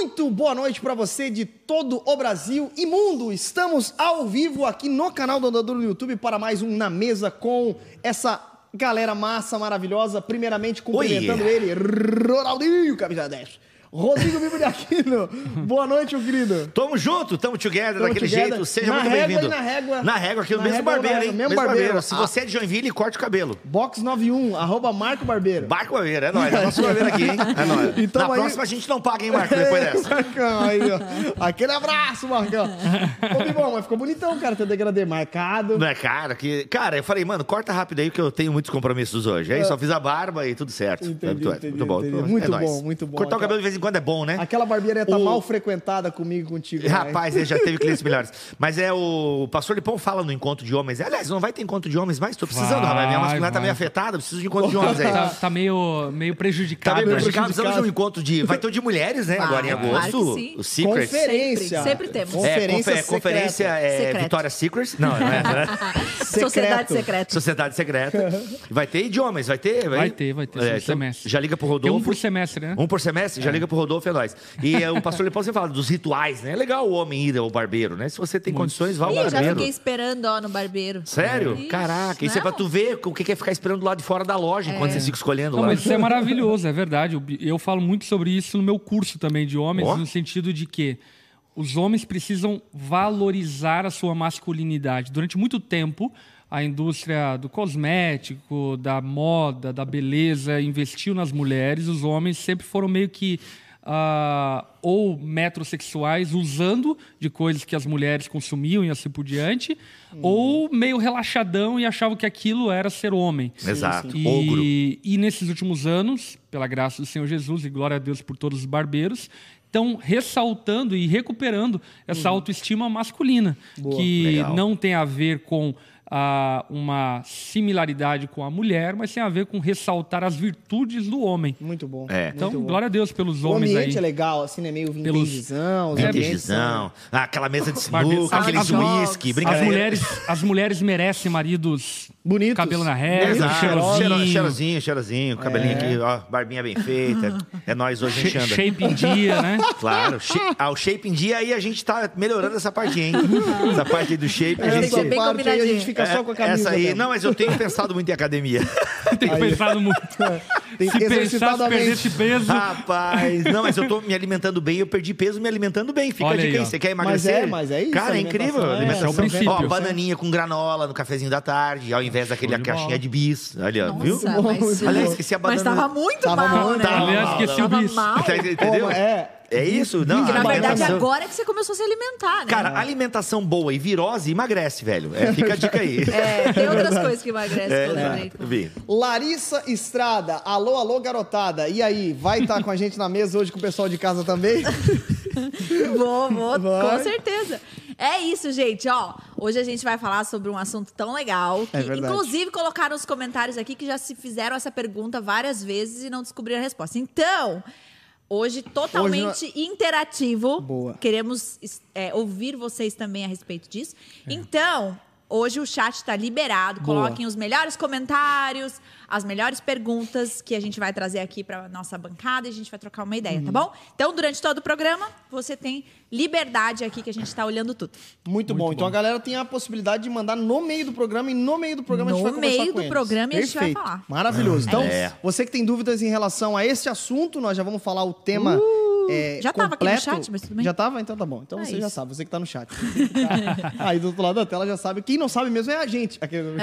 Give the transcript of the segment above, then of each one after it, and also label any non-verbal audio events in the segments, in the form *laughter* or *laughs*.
Muito boa noite para você de todo o Brasil e mundo. Estamos ao vivo aqui no canal do Andador no YouTube para mais um Na Mesa com essa galera massa, maravilhosa. Primeiramente cumprimentando ele, Ronaldinho, camisa 10. Rodrigo Bibo de Aquino. Boa noite, meu querido. Tamo junto, tamo together, Tamo daquele together. jeito. Seja Na muito bem-vindo. na régua. Na régua, aqui o Na mesmo régua, barbeiro, hein? mesmo barbeiro. Se Ah. você é de Joinville, corte o cabelo. Box 91, arroba Marco Barbeiro. Barco Barbeiro, é nóis. É nosso barbeiro aqui, hein? É nóis. *laughs* Então Na aí- próxima a gente não paga, hein, Marco, depois Ei, *laughs* dessa. Marcão, aí, ó. Aquele abraço, Marcão. *laughs* Ô, Bibão, mas ficou bonitão, cara, teu degradê marcado. Não é, cara, que... Cara, eu falei, mano, corta rápido aí que eu tenho muitos compromissos hoje. Aí só fiz a barba e tudo certo. Entendi, É muito, entendi, muito bom. entendi. É Muito nóis. bom, muito bom. Cortar o cabelo de vez em quando é bom, né? Aquela barbearia tá O- mal frequentada comigo e contigo. né? Rapaz, ele já teve *laughs* clientes melhores. Mas é o pastor Lipão fala no encontro de homens. Aliás, não vai ter encontro de homens mais? Tô precisando, Vai, rapaz. Minha masculinidade tá vai. meio afetada, preciso de encontro de *laughs* homens aí. Tá, tá meio, meio Tá prejudicado. bem né? prejudicado, precisamos de um encontro de. Vai ter o de mulheres, né? Vai, agora em claro agosto. que sim. O Secrets. Conferência. Sempre, sempre temos. É, Conferência confe- conferência é Secreta. Vitória Secrets. Não, não é. não é. *laughs* Sociedade secreta. Sociedade Secreta. Vai ter de homens, vai ter? Vai ter, vai ter, É, semestre. Já liga pro Tem Rodolfo. um por semestre, né? Um por semestre? Já liga pro Rodolfo, é nóis. E é, o pastor Lipão sempre fala dos rituais, né? É legal o homem ir ao barbeiro, né? Se você tem condições, vá ao Ih, eu já barbeiro. fiquei esperando, ó, no barbeiro. Sério? Ixi, Caraca, isso é pra tu ver o que é ficar esperando do lado de fora da loja enquanto você fica escolhendo Não, lá. mas isso é maravilhoso, é verdade. Eu, eu falo muito sobre isso no meu curso também de homens, Ó. no sentido de que os homens precisam valorizar a sua masculinidade. Durante muito tempo, a indústria do cosmético, da moda, da beleza investiu nas mulheres. Os homens sempre foram meio que ah, ou metrosexuais, usando de coisas que as mulheres consumiam e assim por diante, ou meio relaxadão e achavam que aquilo era ser homem. Exato. Ogro. E, e nesses últimos anos, pela graça do Senhor Jesus e glória a Deus por todos os barbeiros, estão ressaltando e recuperando essa autoestima masculina, que Legal. não tem a ver com ah, uma similaridade com a mulher, mas tem a ver com ressaltar as virtudes do homem. Muito bom. É. Então, muito bom. glória a Deus pelos O homens ambiente aí. é legal, assim, né? Meio Pelos- vintagezão. os ambientes Vintagezão. Ah, aquela mesa de sinuca, As- aquele as- whisky, As brincadeira. mulheres, as mulheres merecem maridos Bonitos. cabelo na régua, Exato. cheirosinho, Cheiro- Cheirosinho, cheirosinho, cabelinho aqui, ó, barbinha bem feita. É nós hoje a gente Sh- anda. shape em dia, né? *laughs* Claro, ah, o shape em dia aí a gente tá melhorando essa parte, hein? *laughs* Essa parte aí do shape. A gente, bem parte aí a gente fica só com a camisa. essa aí, mesmo. não, mas eu tenho pensado muito em academia. *laughs* Tem que Aí. pensar muito. Tem Se pensar, se da perder mente. esse peso. Rapaz, não, mas eu tô me alimentando bem, eu perdi peso me alimentando bem. Fica Olha a dica aí, aí, ó. você quer Mas emagrecer? é, mas é isso, Cara, é incrível. é- alimentação. é o princípio. Ó, bananinha com granola no cafezinho da tarde, ao invés daquele Show de caixinha bola. de bis. Ali, ó, viu? Nossa, mas... Aliás, esqueci a Mas banana. tava muito Tava mal, muito né? mal. Aliás, esqueci o Tava bis. mal. Tá, Entendeu? Mas é. É isso? Não, Que na verdade agora é que você começou a se alimentar, né? Cara, alimentação boa e virose emagrece, velho. É, fica a dica aí. *laughs* É, tem outras coisas que emagrecem É, pelo é, vi. Larissa Estrada, alô, alô, garotada. E aí, vai estar com a gente na mesa hoje com o pessoal de casa também? *laughs* Vou, vou, Vai. com certeza. É isso, gente. Ó, hoje a gente vai falar sobre um assunto tão legal que, É verdade. inclusive, colocaram nos comentários aqui que já se fizeram essa pergunta várias vezes e não descobriram a resposta. Então, hoje totalmente interativo. Boa. Queremos é, ouvir vocês também a respeito disso. Então, hoje o chat está liberado. Boa. Coloquem os melhores comentários, as melhores perguntas que a gente vai trazer aqui para nossa bancada e a gente vai trocar uma ideia, Uhum. tá bom? Então, durante todo o programa, você tem liberdade aqui que a gente está olhando tudo. Muito, bom. Então a galera tem a possibilidade de mandar no meio do programa e no meio do programa a gente No vai conversar meio com do eles. programa e a gente vai Perfeito. falar. Maravilhoso. Então, É. você que tem dúvidas em relação a esse assunto, nós já vamos falar o tema. é, Uh, já tava aqui no completo. chat, mas tudo bem. Já tava? Então tá bom. Então É você já isso. sabe, você que tá no chat. *laughs* Aí do outro lado da tela já sabe. Quem não sabe mesmo é a gente. Aquele-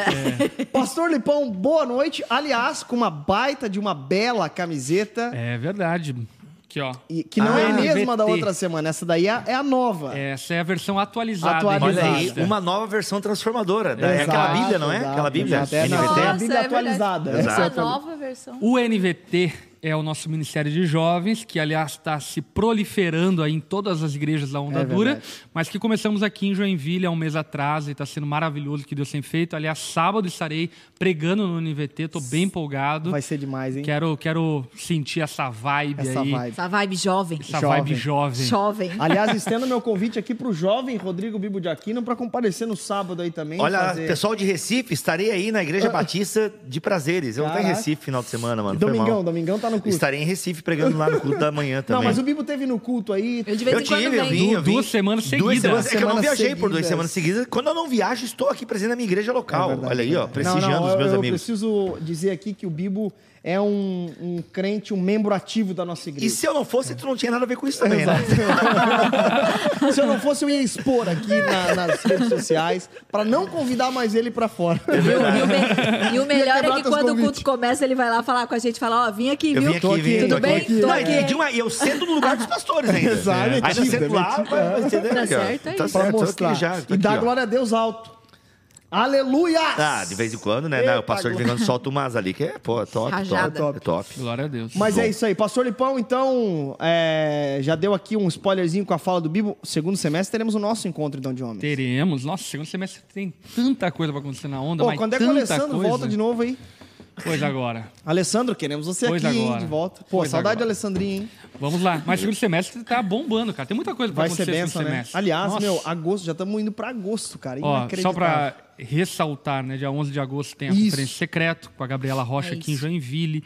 Pastor Lipão, boa noite. Aliás, com uma baita de uma bela camiseta. É verdade. Aqui, ó. e- que não Ah, é a mesma NVT. da outra semana. Essa daí é, é a nova. Essa é a versão atualizada. Atualizada. Olha aí, uma nova versão transformadora. Da, é Exato, aquela Bíblia, não é? exato, aquela Bíblia? exato. É, NVT? é a Nossa, Bíblia é atualizada. Exato. Essa é a nova versão. O NVT é o nosso Ministério de Jovens, que aliás está se proliferando aí em todas as igrejas da Onda É Dura, mas que começamos aqui em Joinville há um mês atrás e está sendo maravilhoso o que Deus tem feito. Aliás, sábado estarei pregando no NVT, estou bem empolgado. Vai ser demais, hein? Quero, quero sentir essa vibe Essa aí, vibe. Essa vibe jovem. essa Jovem. vibe jovem. Jovem. Aliás, *laughs* estendo meu convite aqui pro jovem Rodrigo Bibo de Aquino para comparecer no sábado aí também. Olha, fazer... pessoal de Recife, estarei aí na Igreja Batista de Prazeres. Eu vou estar em Caraca. Recife final de semana, mano. Domingão. Domingão tá no culto? Estarei em Recife pregando lá no culto da manhã *laughs* também. Não, mas o Bibo teve no culto aí. Eu de vez Eu em quando tive, eu venho. vim, eu vim. Duas semanas Duas seguidas. semanas, é que eu não viajei por duas seguidas. semanas seguidas. Quando eu não viajo, estou aqui presente na minha igreja local. É verdade, Olha aí, ó, Não, prestigiando não, os meus eu, amigos. Eu preciso dizer aqui que o Bibo é um, um crente, um membro ativo da nossa igreja. E se eu não fosse, tu não tinha nada a ver com isso também, né? *laughs* Se eu não fosse, eu ia expor aqui na- nas redes sociais pra não convidar mais ele pra fora. É E o, *laughs* e o me- e o melhor é que quando o convites. culto começa, ele vai lá falar com a gente, fala, ó, vim aqui, Eu viu? vim aqui, vim, Tudo bem? aqui. Tô Não, aqui. e uma- E eu sento no lugar dos pastores ainda. Exato, Ainda metido, sento lá, vai- vai Tá aqui, ó. certo, é Tá certo, e dá aqui, ó. glória a Deus alto. Aleluia! Ah, de vez em quando, né? Não, o pastor de vez em quando solta umas ali, que é, pô, top, Rajada. top, é top. Glória a Deus. Mas Bom. é isso aí. Pastor Lipão, então, é, já deu aqui um spoilerzinho com a fala do Bibo. Segundo semestre teremos o nosso encontro, então, de homens. Teremos. Nossa, segundo semestre tem tanta coisa pra acontecer na onda, Pô, mas quando é que o Alessandro coisa. volta de novo aí? Pois agora. Alessandro, queremos você Pois aqui, hein, de volta. Pô, Pois saudade agora. de Alessandrinho, hein? Vamos lá. Mas segundo semestre tá bombando, cara. Tem muita coisa pra Vai ser acontecer benção, segundo né? semestre. Aliás, Nossa. meu, agosto, já estamos indo pra agosto, cara. Ó, só pra ressaltar, né? Dia 11 de agosto tem a Isso. conferência secreto com a Gabriela Rocha É aqui em isso. Joinville.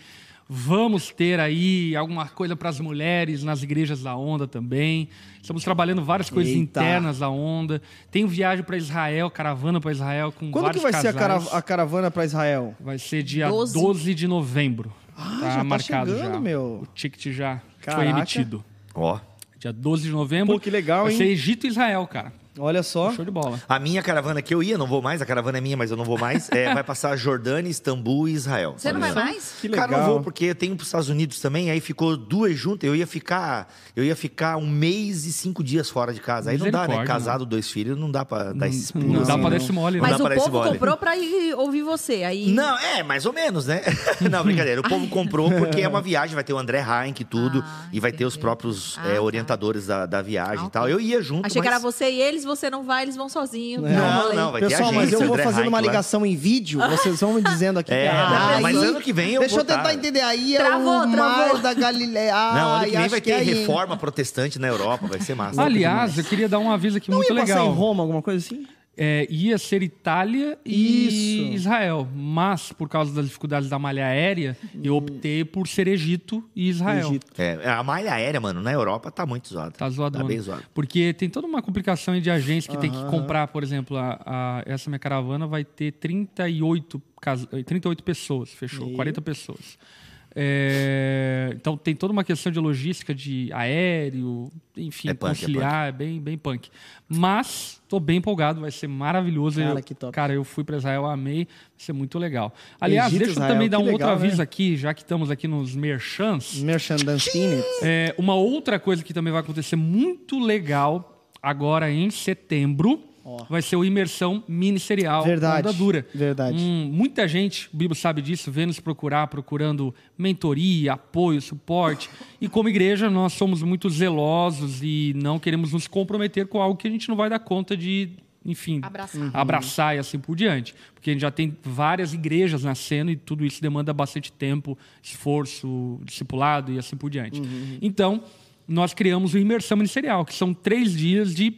Vamos ter aí alguma coisa para as mulheres nas igrejas da Onda também. Estamos trabalhando várias coisas Eita. internas da Onda. Tem viagem para Israel, caravana para Israel com Quando que vários vai ser a, casais. cara- a caravana pra Israel? Vai ser dia 12. 12, de novembro. Ah, tá já tá marcado chegando, já. meu. O ticket já foi Caraca. emitido. Ó. Dia 12 de novembro. Pô, que legal, vai hein? ser Egito e Israel, cara. Olha só. Show de bola. A minha caravana que eu ia, não vou mais, a caravana é minha, mas eu não vou mais, é, vai passar Jordânia, Istambul e Israel. Você não vai mais? Que legal. Cara, não vou, porque eu tenho para os Estados Unidos também, aí ficou duas juntas, eu ia ficar, eu ia ficar um mês e cinco dias fora de casa. Aí não dá, né? Casado, dois filhos, não dá para dar esses pulos. Não dá assim, pra né? dar esse mole, né? Mas o esse povo mole. comprou pra ir ouvir você. Aí... Não, é, mais ou menos, né? *laughs* não, brincadeira. O povo comprou porque é uma *laughs* viagem, vai ter o André Heinck e tudo, Ah, e vai ter os próprios Ah, é, tá. orientadores da, da viagem Ah, e tal. Eu ia junto, Achei que mas... era você e eles, você não vai, eles vão sozinhos. Não, não, vai ter Pessoal, mas agência, eu vou André fazendo uma ligação em vídeo, *laughs* vocês vão me dizendo aqui. É, que não, aí- mas ano que vem eu Deixa vou eu tentar tá. entender. Aí é Travou, o mar travou. da Galileia. *laughs* Não, ano que vem vai que é ter aí, hein? reforma protestante na Europa, vai ser massa. Aliás, eu queria dar um aviso aqui Não muito ia passar legal. em Roma, alguma coisa assim? É, ia ser Itália e Isso. Israel, mas por causa das dificuldades da malha aérea, eu optei por ser Egito e Israel. Egito. É, a malha aérea, mano, na Europa tá muito zoada. Tá zoadona. Tá bem zoado. Porque tem toda uma complicação de agência que tem que comprar, por exemplo, a, a- essa minha caravana vai ter 38, cas- eh, 38 pessoas, fechou, 40 pessoas. É, então tem toda uma questão de logística de aéreo, enfim, É punk, é conciliar, é, bem, bem punk. Mas tô bem empolgado, vai ser maravilhoso. Cara, eu, que top. cara, eu fui para Israel, amei, vai ser muito legal. Aliás, Egito, deixa eu Israel, também dar um outro legal, aviso né? aqui, já que estamos aqui nos merchants. Merchandising. É, uma outra coisa que também vai acontecer muito legal agora em setembro vai ser o Imersão Ministerial Verdade, Onda Dura. verdade. Hum, muita gente, o Bibo sabe disso, vem nos procurar, procurando mentoria, apoio, suporte. E como igreja, nós somos muito zelosos e não queremos nos comprometer com algo que a gente não vai dar conta de, enfim, Abraçar. Uhum. abraçar e assim por diante. Porque a gente já tem várias igrejas nascendo e tudo isso demanda bastante tempo, esforço, discipulado e assim por diante. Uhum. Então, nós criamos o Imersão Ministerial, que são três dias de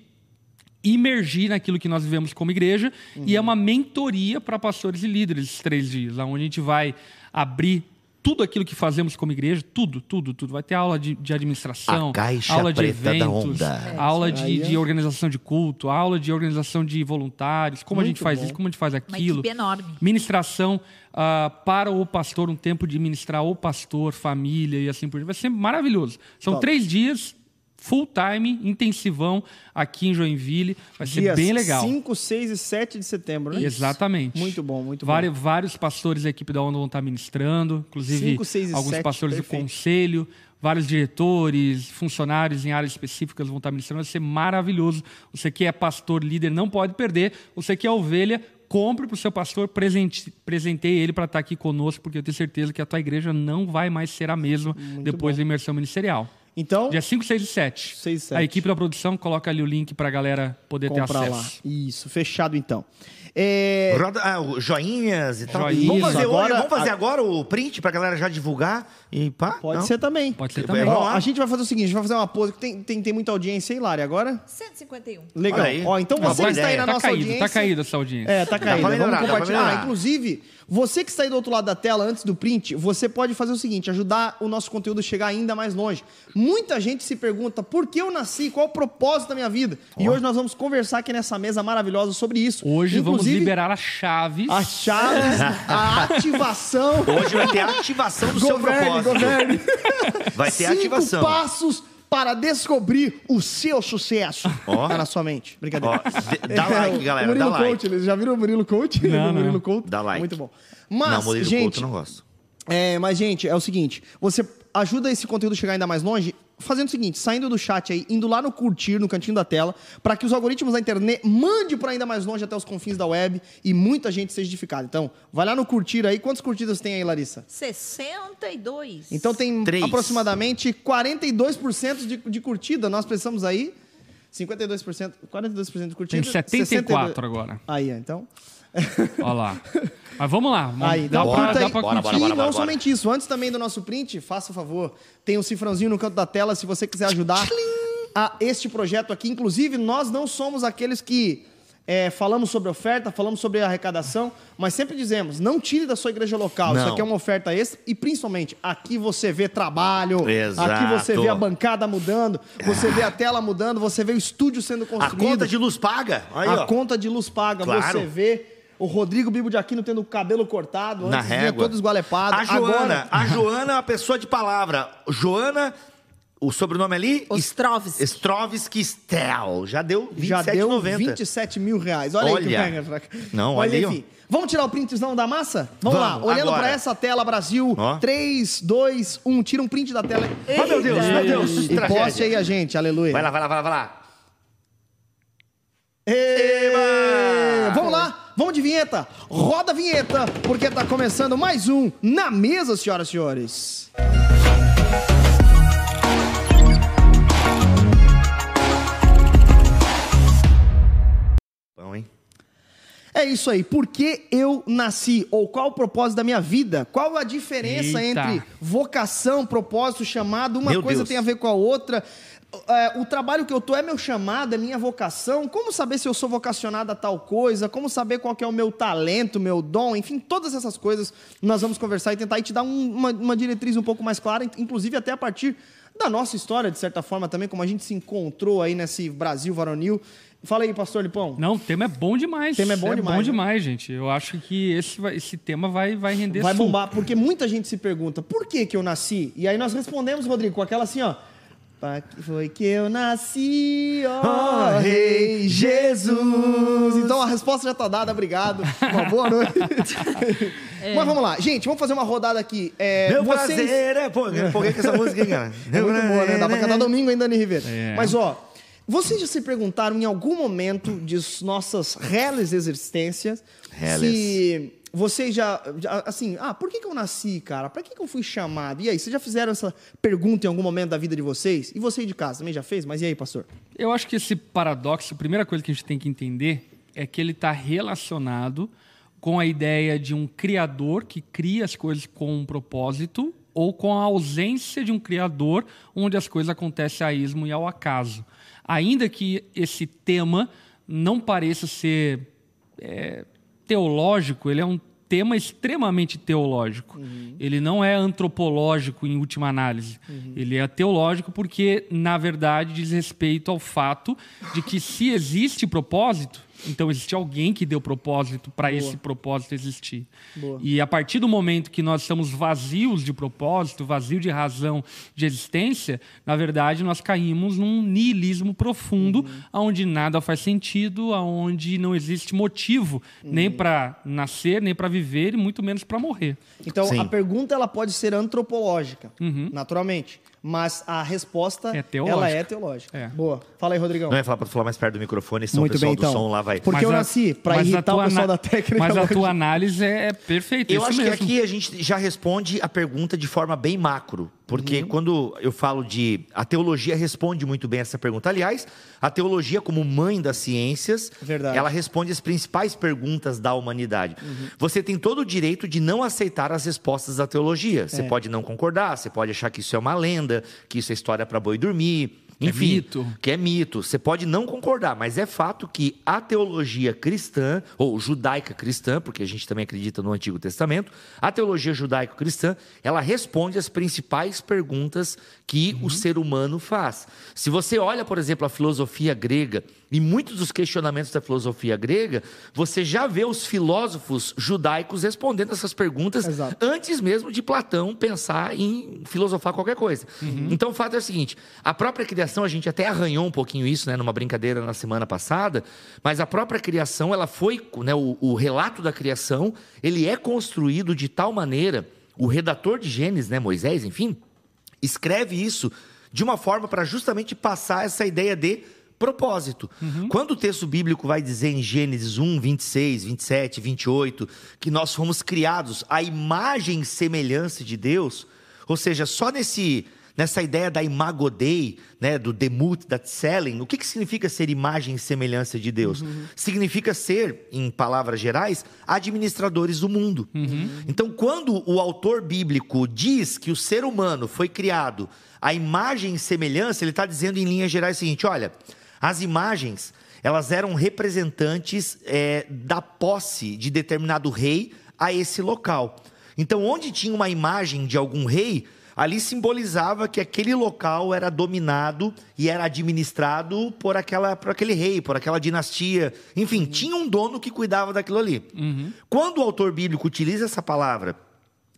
imergir naquilo que nós vivemos como igreja e é uma mentoria para pastores e líderes esses três dias, onde a gente vai abrir tudo aquilo que fazemos como igreja, tudo, tudo, tudo. Vai ter aula de, de administração, A caixa aula de eventos, onda. aula de, ó. de organização de culto, aula de organização de voluntários, como a Muito gente faz bom. isso, como a gente faz Uma aquilo. equipe enorme. Ministração ah, para o pastor, um tempo de ministrar o pastor, família e assim por diante. Vai ser maravilhoso. São Top. três dias, full time, intensivão, aqui em Joinville. Vai ser Dias bem legal. 5, 6 e 7 de setembro, né? Exatamente. Muito bom, muito Vari- bom. Vários pastores da equipe da ONU vão estar ministrando, inclusive Cinco, seis e alguns pastores perfeito. do conselho, vários diretores, funcionários em áreas específicas vão estar ministrando. Vai ser maravilhoso. Você que é pastor, líder, não pode perder. Você que é ovelha, compre para o seu pastor, presente, presenteie ele para estar aqui conosco, porque eu tenho certeza que a tua igreja não vai mais ser a mesma depois da imersão ministerial. Então, Dia 5, 6 e 7. 6 e 7. A equipe da produção coloca ali o link para a galera poder ter comprar lá. acesso. Isso, fechado então. É, Roda, ah, joinhas e tal. Joinhas. Vamos fazer, Agora- hoje, vamos fazer agora o print pra galera já divulgar e pá? Pode Não? ser também. Pode ser É também. Ó, lá. a gente vai fazer o seguinte, a gente vai fazer uma pose que tem, tem, tem muita audiência aí, Lari, agora? 151. Legal. Ó, então você está aí na tá nossa caído, audiência... tá caído essa audiência. É, tá pra caído. melhorar, Vamos pra compartilhar. Ah, inclusive, Você que está aí do outro lado da tela, antes do print, você pode fazer o seguinte: ajudar o nosso conteúdo a chegar ainda mais longe. Muita gente se pergunta por que eu nasci, qual o propósito da minha vida. E hoje nós vamos conversar aqui nessa mesa maravilhosa sobre isso. Hoje vamos Inclusive, liberar as chaves. as chaves, a *laughs* ativação. Hoje vai ter a ativação do seu Governe, propósito. governe. Vai ter Cinco ativação. passos para descobrir o seu sucesso. Ó. Tá na sua mente. Brincadeira. Ó, dá *laughs* like, galera, Murilo dá like. Coach, eles já viram o Murilo Coach? Não, o Murilo não. Coach. Dá like. Muito bom. Mas, não, Murilo gente, Couto não gosto. é, mas, gente, é o seguinte: você ajuda esse conteúdo a chegar ainda mais longe fazendo o seguinte, saindo do chat aí, indo lá no curtir, no cantinho da tela, para que os algoritmos da internet mande para ainda mais longe até os confins da web e muita gente seja edificada. Então, vai lá no curtir aí. Quantas curtidas tem aí, Larissa? 62. Então tem Três. aproximadamente 42% de, de curtida. Nós precisamos aí 52%, 42% de curtida. Tem 74 agora. Aí, então. Olha lá. Mas vamos lá. Aí, dá dá pra, dá aí. pra Bora, curtir. bora, e bora, não bora, bora. somente isso, antes também do nosso print, faça o favor, tem um cifrãozinho no canto da tela se você quiser ajudar a este projeto aqui. Inclusive, nós não somos aqueles que é, falamos sobre oferta, falamos sobre arrecadação, mas sempre dizemos, não tire da sua igreja local. Isso Não. aqui é uma oferta extra e principalmente aqui você vê trabalho, Exato. aqui você vê a bancada mudando, você vê a tela mudando, você vê o estúdio sendo A construído. conta de luz paga. Aí, a ó. conta de luz paga, Claro. você vê o Rodrigo Bibo de Aquino tendo o cabelo cortado, Na antes vinha régua. todo esgualepado. A Joana, Agora, a Joana é uma pessoa de palavra. Joana, o sobrenome ali? Ostrovski. Strovski Stel. Já deu já deu 27,90. 27 mil reais. Olha, aí que Olha. pega. Não, Mas, olha aí. Vamos tirar o printzão da massa? Vamos, lá. Vamos, Olhando agora. pra essa tela, Brasil. Ó. 3, 2, 1. Tira um print da tela. Oh, meu Deus, meu Deus. E tragédia. poste aí a gente. Aleluia. Vai lá, vai lá, vai lá, vai lá. Ê, Vamos lá. Vamos de vinheta. Roda a vinheta, porque tá começando mais um Na Mesa, senhoras e senhores. Bom, hein? É isso aí. Por que eu nasci? Ou qual o propósito da minha vida? Qual a diferença Eita. entre vocação, propósito, chamado? Uma Meu coisa Deus. tem a ver com a outra. É, o trabalho que eu tô é meu chamado, é minha vocação. Como saber se eu sou vocacionado a tal coisa? Como saber qual é o meu talento, meu dom? Enfim, todas essas coisas nós vamos conversar e tentar te dar um- uma, uma diretriz um pouco mais clara, inclusive até a partir da nossa história, de certa forma, também, como a gente se encontrou aí nesse Brasil varonil. Fala aí, pastor Lipão. Não, o tema é bom demais. O tema é bom demais, bom né? demais, gente. Eu acho que esse, esse tema vai, vai render Vai bombar, porque muita gente se pergunta por que que eu nasci? E aí nós respondemos, Rodrigo, com aquela assim, ó. Pra que foi que eu nasci, ó Ó, Rei Jesus. Então a resposta já tá dada, obrigado. Uma boa noite. *laughs* Mas vamos lá, gente, vamos fazer uma rodada aqui. É, Meu vocês- prazer é... Pô, eu empolguei com essa música, cara? É muito boa, né? Dá pra cantar domingo ainda, Dani Ribeiro. É. Mas, ó, vocês já se perguntaram em algum momento de nossas reais existências se vocês já, já, assim, ah, por que, que eu nasci, cara? Pra que, que eu fui chamado? E aí, vocês já fizeram essa pergunta em algum momento da vida de vocês? E você aí de casa também já fez? Mas e aí, pastor? Eu acho que esse paradoxo, a primeira coisa que a gente tem que entender é que ele está relacionado com a ideia de um criador que cria as coisas com um propósito ou com a ausência de um criador onde as coisas acontecem a ismo e ao acaso. Ainda que esse tema não pareça ser é, teológico, ele é um tema extremamente teológico. Ele não é antropológico em última análise. Ele é teológico porque, na verdade, diz respeito ao fato de que se existe propósito, então existe alguém que deu propósito para esse propósito existir. Boa. E a partir do momento que nós estamos vazios de propósito, vazio de razão de existência, na verdade nós caímos num niilismo profundo, onde nada faz sentido, onde não existe motivo nem para nascer, nem para viver e muito menos para morrer. Então, Sim. a pergunta ela pode ser antropológica, naturalmente. Mas a resposta, É teológica. ela é teológica. É. Boa. Fala aí, Rodrigão. Não ia falar pra tu falar mais perto do microfone, senão Muito o pessoal bem, do então. som lá vai... Porque eu a- nasci pra mas a irritar o pessoal da técnica Mas a tua análise é perfeita. Eu isso acho mesmo. que aqui a gente já responde a pergunta de forma bem macro. Porque Uhum. quando eu falo de. A teologia responde muito bem essa pergunta. Aliás, a teologia, como mãe das ciências, Verdade. ela responde as principais perguntas da humanidade. Uhum. Você tem todo o direito de não aceitar as respostas da teologia. Você É. pode não concordar, você pode achar que isso é uma lenda, que isso é história para boi dormir. Enfim, é mito. que é mito. Você pode não concordar, mas é fato que a teologia cristã, ou judaica cristã, porque a gente também acredita no Antigo Testamento, a teologia judaico-cristã, ela responde às principais perguntas que uhum. o ser humano faz. Se você olha, por exemplo, a filosofia grega, e muitos dos questionamentos da filosofia grega, você já vê os filósofos judaicos respondendo essas perguntas Exato. antes mesmo de Platão pensar em filosofar qualquer coisa. Uhum. Então o fato é o seguinte: a própria criação, a gente até arranhou um pouquinho isso, né, numa brincadeira na semana passada, mas a própria criação, ela foi, né, o, o relato da criação, ele é construído de tal maneira, o redator de Gênesis, né, Moisés, enfim, escreve isso de uma forma para justamente passar essa ideia de propósito. Uhum. Quando o texto bíblico vai dizer em Gênesis 1, 26, 27, 28, que nós fomos criados à imagem e semelhança de Deus, ou seja, só nesse nessa ideia da imago Dei, né, do demut, da tselen, o que, que significa ser imagem e semelhança de Deus? Uhum. Significa ser, em palavras gerais, administradores do mundo. Uhum. Então, quando o autor bíblico diz que o ser humano foi criado à imagem e semelhança, ele está dizendo em linhas gerais o seguinte: olha, as imagens, elas eram representantes é, da posse de determinado rei a esse local. Então, onde tinha uma imagem de algum rei, ali simbolizava que aquele local era dominado e era administrado por, aquela, por aquele rei, por aquela dinastia. Enfim, uhum. tinha um dono que cuidava daquilo ali. Uhum. Quando o autor bíblico utiliza essa palavra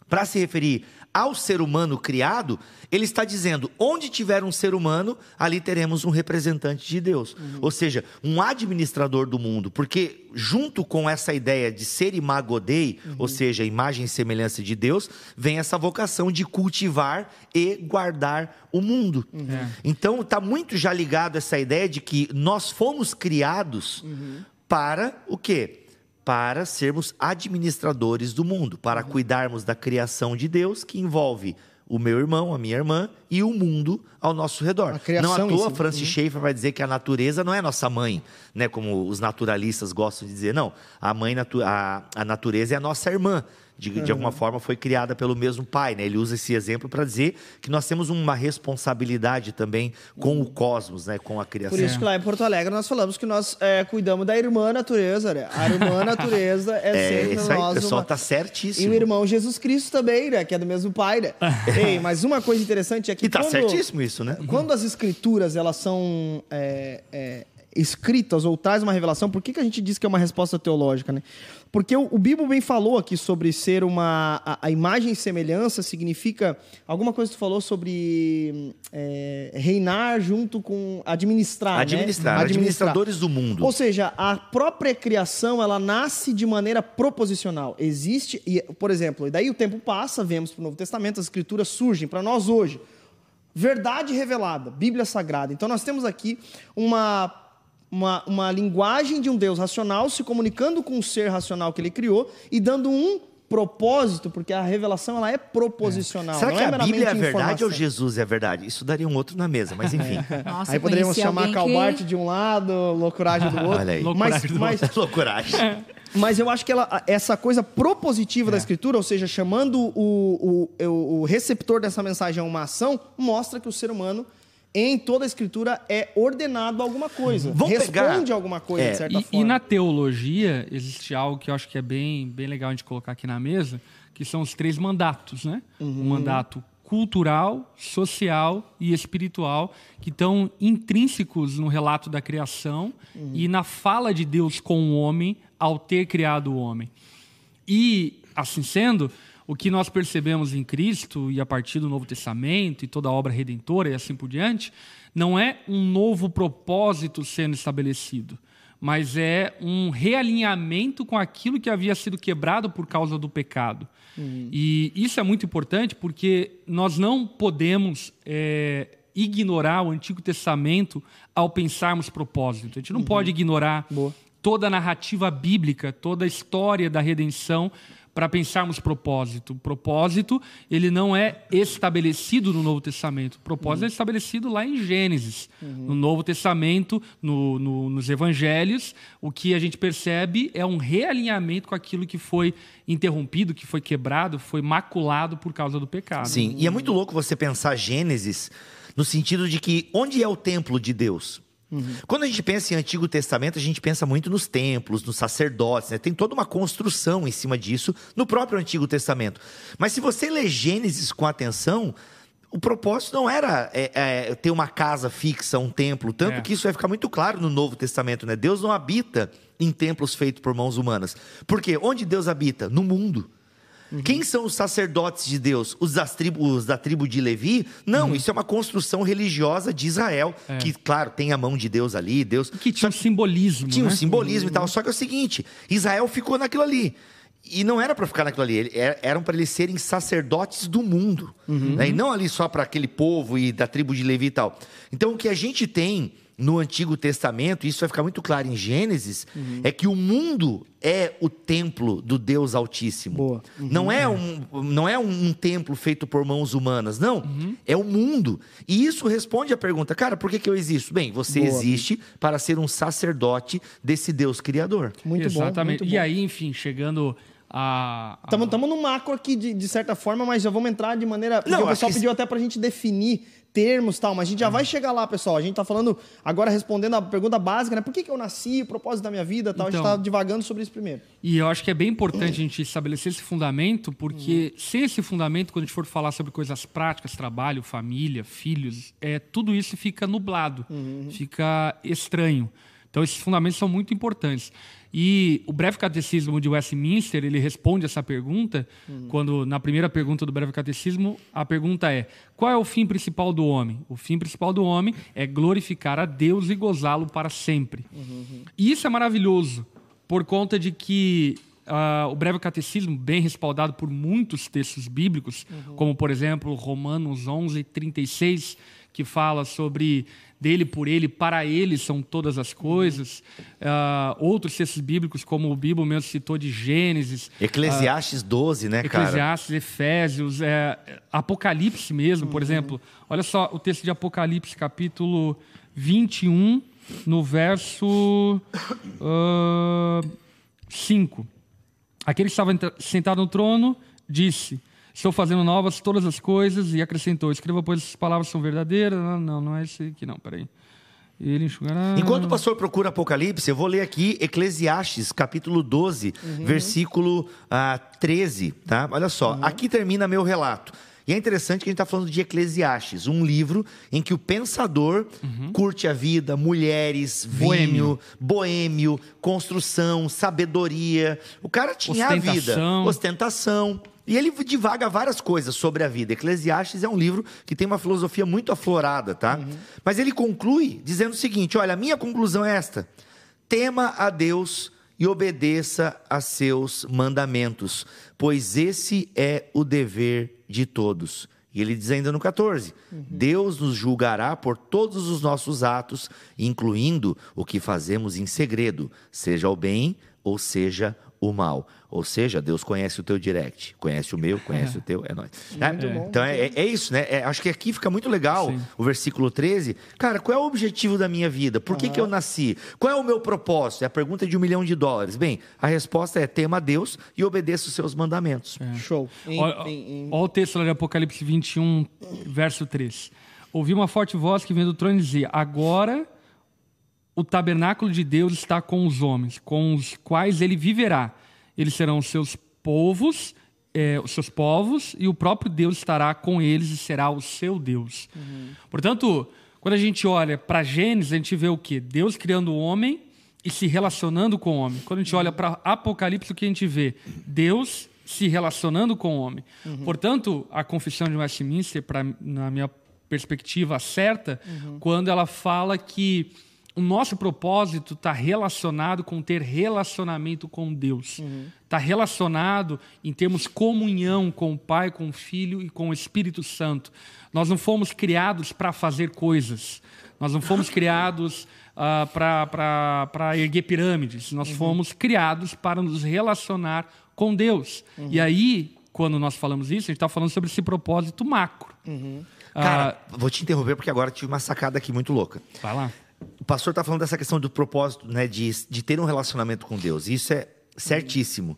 para se referir ao ser humano criado, ele está dizendo: onde tiver um ser humano, ali teremos um representante de Deus. Uhum. Ou seja, um administrador do mundo. Porque, junto com essa ideia de ser imagodei, uhum. ou seja, imagem e semelhança de Deus, vem essa vocação de cultivar e guardar o mundo. Uhum. É. Então, está muito já ligado essa ideia de que nós fomos criados uhum. para o quê? Para sermos administradores do mundo, para uhum. cuidarmos da criação de Deus, que envolve o meu irmão, a minha irmã e o mundo ao nosso redor. Não à toa, Francis uhum. Schaeffer vai dizer que a natureza não é nossa mãe, né, como os naturalistas gostam de dizer. Não, a mãe, a, a natureza é a nossa irmã de, uhum. de alguma forma foi criada pelo mesmo pai. Né? Ele usa esse exemplo para dizer que nós temos uma responsabilidade também com o cosmos, né? com a criação. Por isso que lá em Porto Alegre nós falamos que nós é, cuidamos da irmã natureza. Né? A irmã *laughs* natureza é, é sempre isso aí, nós. O pessoal uma... tá certíssimo. E o irmão Jesus Cristo também, né? que é do mesmo pai. Né? *laughs* Ei, mas uma coisa interessante é que. E tá quando, certíssimo isso, né? Quando as escrituras elas são. É, é, escritas ou traz uma revelação, por que, que a gente diz que é uma resposta teológica, né? Porque o, o Bíblia bem falou aqui sobre ser uma. A, a, imagem e semelhança significa. Alguma coisa que tu falou sobre é, reinar junto com. Administrar. Administrar, né? administradores do mundo. Ou seja, a própria criação ela nasce de maneira proposicional. Existe. E, por exemplo, e daí o tempo passa, vemos para o Novo Testamento, as escrituras surgem para nós hoje. Verdade revelada, Bíblia Sagrada. Então nós temos aqui uma uma, uma linguagem de um Deus racional se comunicando com o ser racional que ele criou e dando um propósito, porque a revelação ela é proposicional. É. Será que é a Bíblia é verdade ou Jesus é verdade? Isso daria um outro na mesa, mas enfim. *laughs* Nossa, aí poderíamos chamar Calbart que... de um lado, loucuragem do outro. Olha aí. Mas, mas, *laughs* loucuragem. *laughs* Mas eu acho que ela, essa coisa propositiva é. da escritura, ou seja, chamando o, o, o receptor dessa mensagem a uma ação, mostra que o ser humano em toda a escritura é ordenado alguma coisa. Vamos responde pegar... alguma coisa, é. de certa e, forma. E na teologia, existe algo que eu acho que é bem, bem legal a gente colocar aqui na mesa, que são os três mandatos, né? Uhum. O mandato cultural, social e espiritual, que estão intrínsecos no relato da criação uhum. e na fala de Deus com o homem ao ter criado o homem. E, assim sendo, o que nós percebemos em Cristo e a partir do Novo Testamento e toda a obra redentora e assim por diante, não é um novo propósito sendo estabelecido, mas é um realinhamento com aquilo que havia sido quebrado por causa do pecado. Uhum. E isso é muito importante porque nós não podemos é, ignorar o Antigo Testamento ao pensarmos propósito. A gente não uhum. pode ignorar Boa. toda a narrativa bíblica, toda a história da redenção para pensarmos propósito. O propósito, ele não é estabelecido no Novo Testamento. O propósito uhum. é estabelecido lá em Gênesis. Uhum. No Novo Testamento, no, no, nos Evangelhos, o que a gente percebe é um realinhamento com aquilo que foi interrompido, que foi quebrado, foi maculado por causa do pecado. Sim, e é muito louco você pensar Gênesis no sentido de que onde é o templo de Deus? Uhum. Quando a gente pensa em Antigo Testamento, a gente pensa muito nos templos, nos sacerdotes, né? tem toda uma construção em cima disso no próprio Antigo Testamento. Mas se você lê Gênesis com atenção, o propósito não era é, é, ter uma casa fixa, um templo, tanto é. que isso vai ficar muito claro no Novo Testamento, né? Deus não habita em templos feitos por mãos humanas. Por quê? Onde Deus habita? No mundo. Uhum. Quem são os sacerdotes de Deus? Os, das tribos, da tribo de Levi? Não, uhum. isso é uma construção religiosa de Israel, é. que, claro, tem a mão de Deus ali, Deus. Que tinha um simbolismo. Tinha né? um simbolismo uhum. e tal. Só que é o seguinte: Israel ficou naquilo ali. E não era para ficar naquilo ali, eram para eles serem sacerdotes do mundo. Uhum. Né? E não ali só para aquele povo e da tribo de Levi e tal. Então, o que a gente tem no Antigo Testamento, isso vai ficar muito claro em Gênesis, uhum. é que o mundo é o templo do Deus Altíssimo. Uhum. Não é um, não é um, templo feito por mãos humanas, não. Uhum. É o mundo. E isso responde à pergunta, cara, por que, que eu existo? Bem, você Boa. existe para ser um sacerdote desse Deus Criador. Muito Exatamente. bom. Muito e aí, enfim, chegando Estamos a... no macro aqui, de, de, certa forma, mas já vamos entrar de maneira. Porque Não, o pessoal pediu até para a gente definir termos tal, mas a gente já vai chegar lá, pessoal. A gente está falando agora respondendo a pergunta básica, né? Por que, que eu nasci, o propósito da minha vida tal. Então, a gente está então. divagando sobre isso primeiro. E eu acho que é bem importante a gente estabelecer esse fundamento, porque uhum. sem esse fundamento, quando a gente for falar sobre coisas práticas, trabalho, família, filhos, é, tudo isso fica nublado, uhum. fica estranho. Então, esses fundamentos são muito importantes. E o breve catecismo de Westminster, ele responde essa pergunta, uhum. quando na primeira pergunta do breve catecismo, a pergunta é: qual é o fim principal do homem? O fim principal do homem é glorificar a Deus e gozá-lo para sempre. Uhum. E isso é maravilhoso, por conta de que Uh, o breve catecismo, bem respaldado por muitos textos bíblicos, uhum. como por exemplo Romanos 11, 36, que fala sobre dele, por ele, para ele são todas as coisas. Uh, outros textos bíblicos, como o Bíblia mesmo citou de Gênesis. Eclesiastes uh, 12, né, cara? Eclesiastes, Efésios, é, Apocalipse mesmo, por uhum. exemplo. Olha só o texto de Apocalipse, capítulo 21, no verso uh, 5. Aquele que estava sentado no trono disse Estou fazendo novas todas as coisas e acrescentou: Escreva, pois essas palavras são verdadeiras. Não, não, não é esse aqui, não, peraí. Ele enxugará. Enquanto o pastor procura Apocalipse, eu vou ler aqui Eclesiastes, capítulo 12, uhum. versículo uh, ah, 13. Tá? Olha só, uhum. aqui termina meu relato. E é interessante que a gente está falando de Eclesiastes, um livro em que o pensador uhum. curte a vida, mulheres, vinho, boêmio. boêmio, construção, sabedoria. O cara tinha a vida, ostentação. E ele divaga várias coisas sobre a vida. Eclesiastes é um livro que tem uma filosofia muito aflorada, tá? Uhum. Mas ele conclui dizendo o seguinte: olha, a minha conclusão é esta: tema a Deus e obedeça a seus mandamentos, pois esse é o dever de todos. E ele diz ainda no 14: uhum. Deus nos julgará por todos os nossos atos, incluindo o que fazemos em segredo, seja o bem ou seja o mal. Ou seja, Deus conhece o teu direct, conhece o meu, conhece é. o teu, é nóis. É? Então é, é, isso, né? É, acho que aqui fica muito legal Sim. o versículo 13. Cara, qual é o objetivo da minha vida? Por que, que eu nasci? Qual é o meu propósito? É a pergunta de um milhão de dólares. Bem, a resposta é tema a Deus e obedeça os seus mandamentos. É. Show. Olha o texto lá de Apocalipse 21, verso 3. Ouvi uma forte voz que vem do trono e dizia: Agora o tabernáculo de Deus está com os homens, com os quais ele viverá eles serão os seus povos, é, os seus povos, e o próprio Deus estará com eles e será o seu Deus. Uhum. Portanto, quando a gente olha para Gênesis, a gente vê o quê? Deus criando o homem e se relacionando com o homem. Quando a gente olha para Apocalipse, o que a gente vê? Deus se relacionando com o homem. Uhum. Portanto, a confissão de Westminster, pra, na minha perspectiva certa, uhum. quando ela fala que o nosso propósito está relacionado com ter relacionamento com Deus. Está uhum. Tá relacionado em termos comunhão com o Pai, com o Filho e com o Espírito Santo. Nós não fomos criados para fazer coisas. Nós não fomos criados uh, ah, para erguer pirâmides. Nós uhum. fomos criados para nos relacionar com Deus. Uhum. E aí, quando nós falamos isso, a gente está falando sobre esse propósito macro. Uhum. Cara, uh, vou te interromper porque agora tive uma sacada aqui muito louca. Vai lá o pastor está falando dessa questão do propósito, né, de, de ter um relacionamento com Deus. Isso é certíssimo.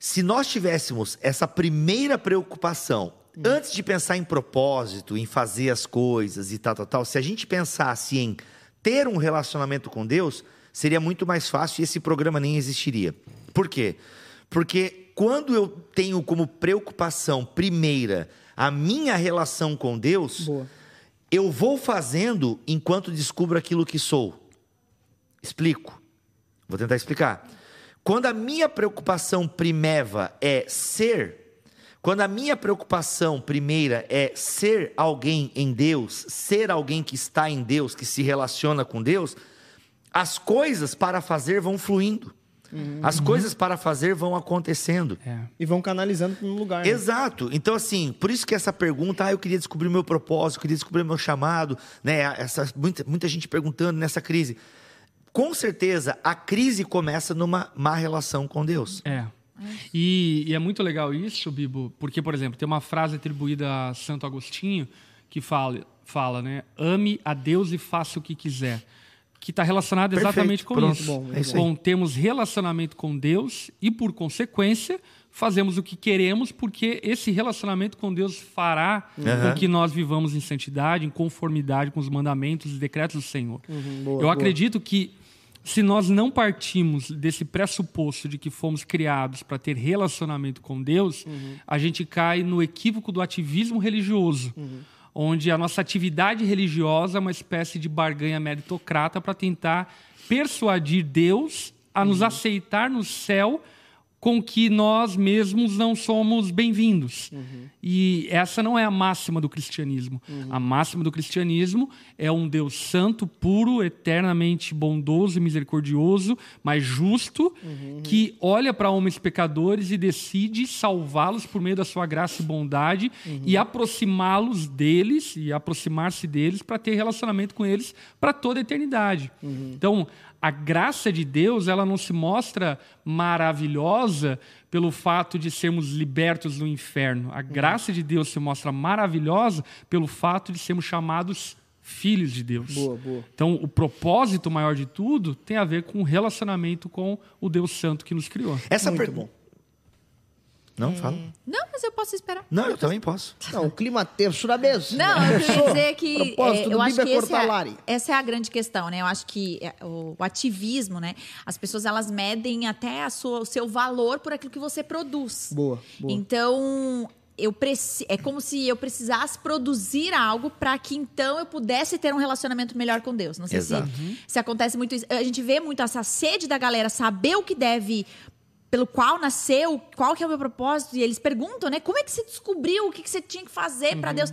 Se nós tivéssemos essa primeira preocupação antes de pensar em propósito, em fazer as coisas e tal, tal, tal, se a gente pensasse em ter um relacionamento com Deus, seria muito mais fácil e esse programa nem existiria. Por quê? Porque quando eu tenho como preocupação primeira a minha relação com Deus, Boa. Eu vou fazendo enquanto descubro aquilo que sou. Explico. Vou tentar explicar. Quando a minha preocupação primeva é ser, quando a minha preocupação primeira é ser alguém em Deus, ser alguém que está em Deus, que se relaciona com Deus, as coisas para fazer vão fluindo. As coisas para fazer vão acontecendo. É. E vão canalizando para um lugar. né? Exato. Então, assim, por isso que essa pergunta, ah, eu queria descobrir o meu propósito, eu queria descobrir o meu chamado, né? Essa, muita, muita gente perguntando nessa crise. Com certeza, a crise começa numa má relação com Deus. É. E, e é muito legal isso, Bibo, porque, por exemplo, tem uma frase atribuída a Santo Agostinho que fala, fala né? Ame a Deus e faça o que quiser. Que está relacionado Perfeito, exatamente com pronto. isso. Bom, é com temos relacionamento com Deus e, por consequência, fazemos o que queremos, porque esse relacionamento com Deus fará Uhum. com que nós vivamos em santidade, em conformidade com os mandamentos e decretos do Senhor. Uhum, boa, Eu boa. acredito que se nós não partimos desse pressuposto de que fomos criados para ter relacionamento com Deus, Uhum. a gente cai no equívoco do ativismo religioso, Uhum. Onde a nossa atividade religiosa é uma espécie de barganha meritocrata para tentar persuadir Deus a nos Uhum. aceitar no céu com que nós mesmos não somos bem-vindos. E essa não é a máxima do cristianismo. A máxima do cristianismo é um Deus santo, puro, eternamente bondoso e misericordioso, mas justo, que olha para homens pecadores e decide salvá-los por meio da sua graça e bondade e aproximá-los deles e aproximar-se deles para ter relacionamento com eles para toda a eternidade. Então, a graça de Deus ela não se mostra maravilhosa pelo fato de sermos libertos do inferno. A graça de Deus se mostra maravilhosa pelo fato de sermos chamados filhos de Deus. Boa, boa. Então, o propósito maior de tudo tem a ver com o relacionamento com o Deus Santo que nos criou. Essa Muito pergunta. bom. Não, fala. Não, mas eu posso esperar. Não, eu também posso. Não, o clima tenso na mesa. Não, eu *laughs* queria dizer que Propósito é, do eu acho Bíblia que esse é, essa é a grande questão, né? Eu acho que é, o, o ativismo, né? As pessoas elas medem até a sua, o seu valor por aquilo que você produz. Boa, boa. Então, eu preci é como se eu precisasse produzir algo para que então eu pudesse ter um relacionamento melhor com Deus. Não sei se, se acontece muito isso. A gente vê muito essa sede da galera saber o que deve pelo qual nasceu, qual que é o meu propósito, e eles perguntam, né? Como é que você descobriu o que, que você tinha que fazer Uhum. para Deus?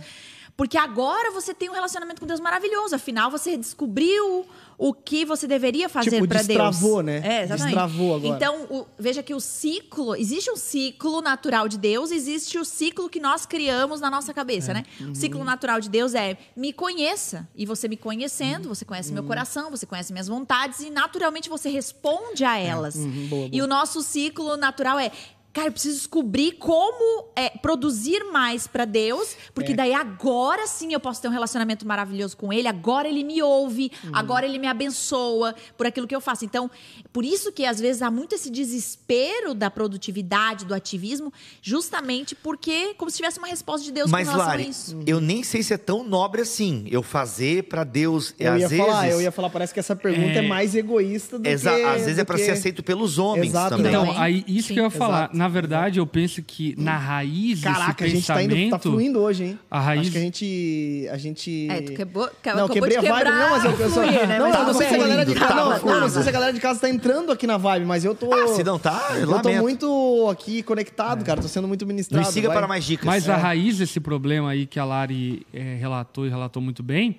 Porque agora você tem um relacionamento com Deus maravilhoso. Afinal, você descobriu o que você deveria fazer Tipo, para Deus. destravou, né? É, exatamente. Destravou agora. Então, o- veja que o ciclo, existe um ciclo natural de Deus, existe o ciclo que nós criamos na nossa cabeça, É. né? Uhum. O ciclo natural de Deus é me conheça. E você me Uhum. conhecendo, você conhece meu coração, você conhece minhas vontades e naturalmente você responde a elas. Uhum, boa, E o nosso ciclo natural é Cara, eu preciso descobrir como é, produzir mais pra Deus, porque É. daí agora sim eu posso ter um relacionamento maravilhoso com Ele, agora Ele me ouve, Uhum. agora Ele me abençoa por aquilo que eu faço. Então, por isso que às vezes há muito esse desespero da produtividade, do ativismo, justamente porque, como se tivesse uma resposta de Deus Mas, com relação Lari, a isso. eu nem sei se é tão nobre assim. Eu fazer pra Deus. Eu às ia vezes, falar, eu ia falar, parece que essa pergunta é, É. mais egoísta do Exa- que... às vezes é pra que- ser aceito pelos homens Exato, também. Então, aí, isso Sim. que eu ia falar. Na verdade, eu penso que na raiz Caraca, a desse gente tá, indo, tá pensamento... fluindo hoje, hein? A raiz- Acho que a gente... A gente... É, tu quebrou, Não, quebrei a vibe. Não, mas eu, eu só... fluir, né? Não, Mas eu não sei se a galera de casa... Não, não, não sei se a galera de casa tá entrando aqui na vibe, mas eu tô... Ah, se não tá, Eu tô lamento. muito aqui conectado, cara. Tô sendo muito ministrado. Me siga vai. para mais dicas. Mas É. a raiz desse problema aí que a Lari eh, relatou e relatou muito bem,